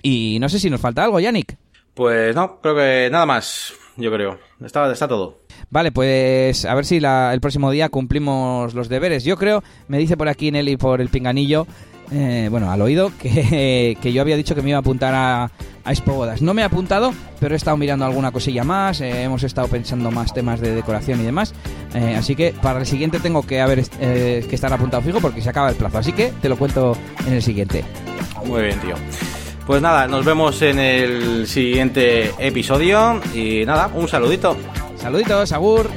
Y no sé si nos falta algo, Yannick. Pues no, creo que nada más, yo creo. Está, está todo. Vale, pues a ver si la, el próximo día cumplimos los deberes. Yo creo, me dice por aquí Nelly por el pinganillo, eh, bueno, al oído, *laughs* que, que, yo había dicho que me iba a apuntar a, a. No me he apuntado, pero he estado mirando alguna cosilla más, eh, hemos estado pensando más temas de decoración y demás. Eh, así que para el siguiente tengo que haber eh, que estar apuntado fijo porque se acaba el plazo. Así que te lo cuento en el siguiente. Muy bien, tío. Pues nada, nos vemos en el siguiente episodio y nada, un saludito. Saluditos, Agur.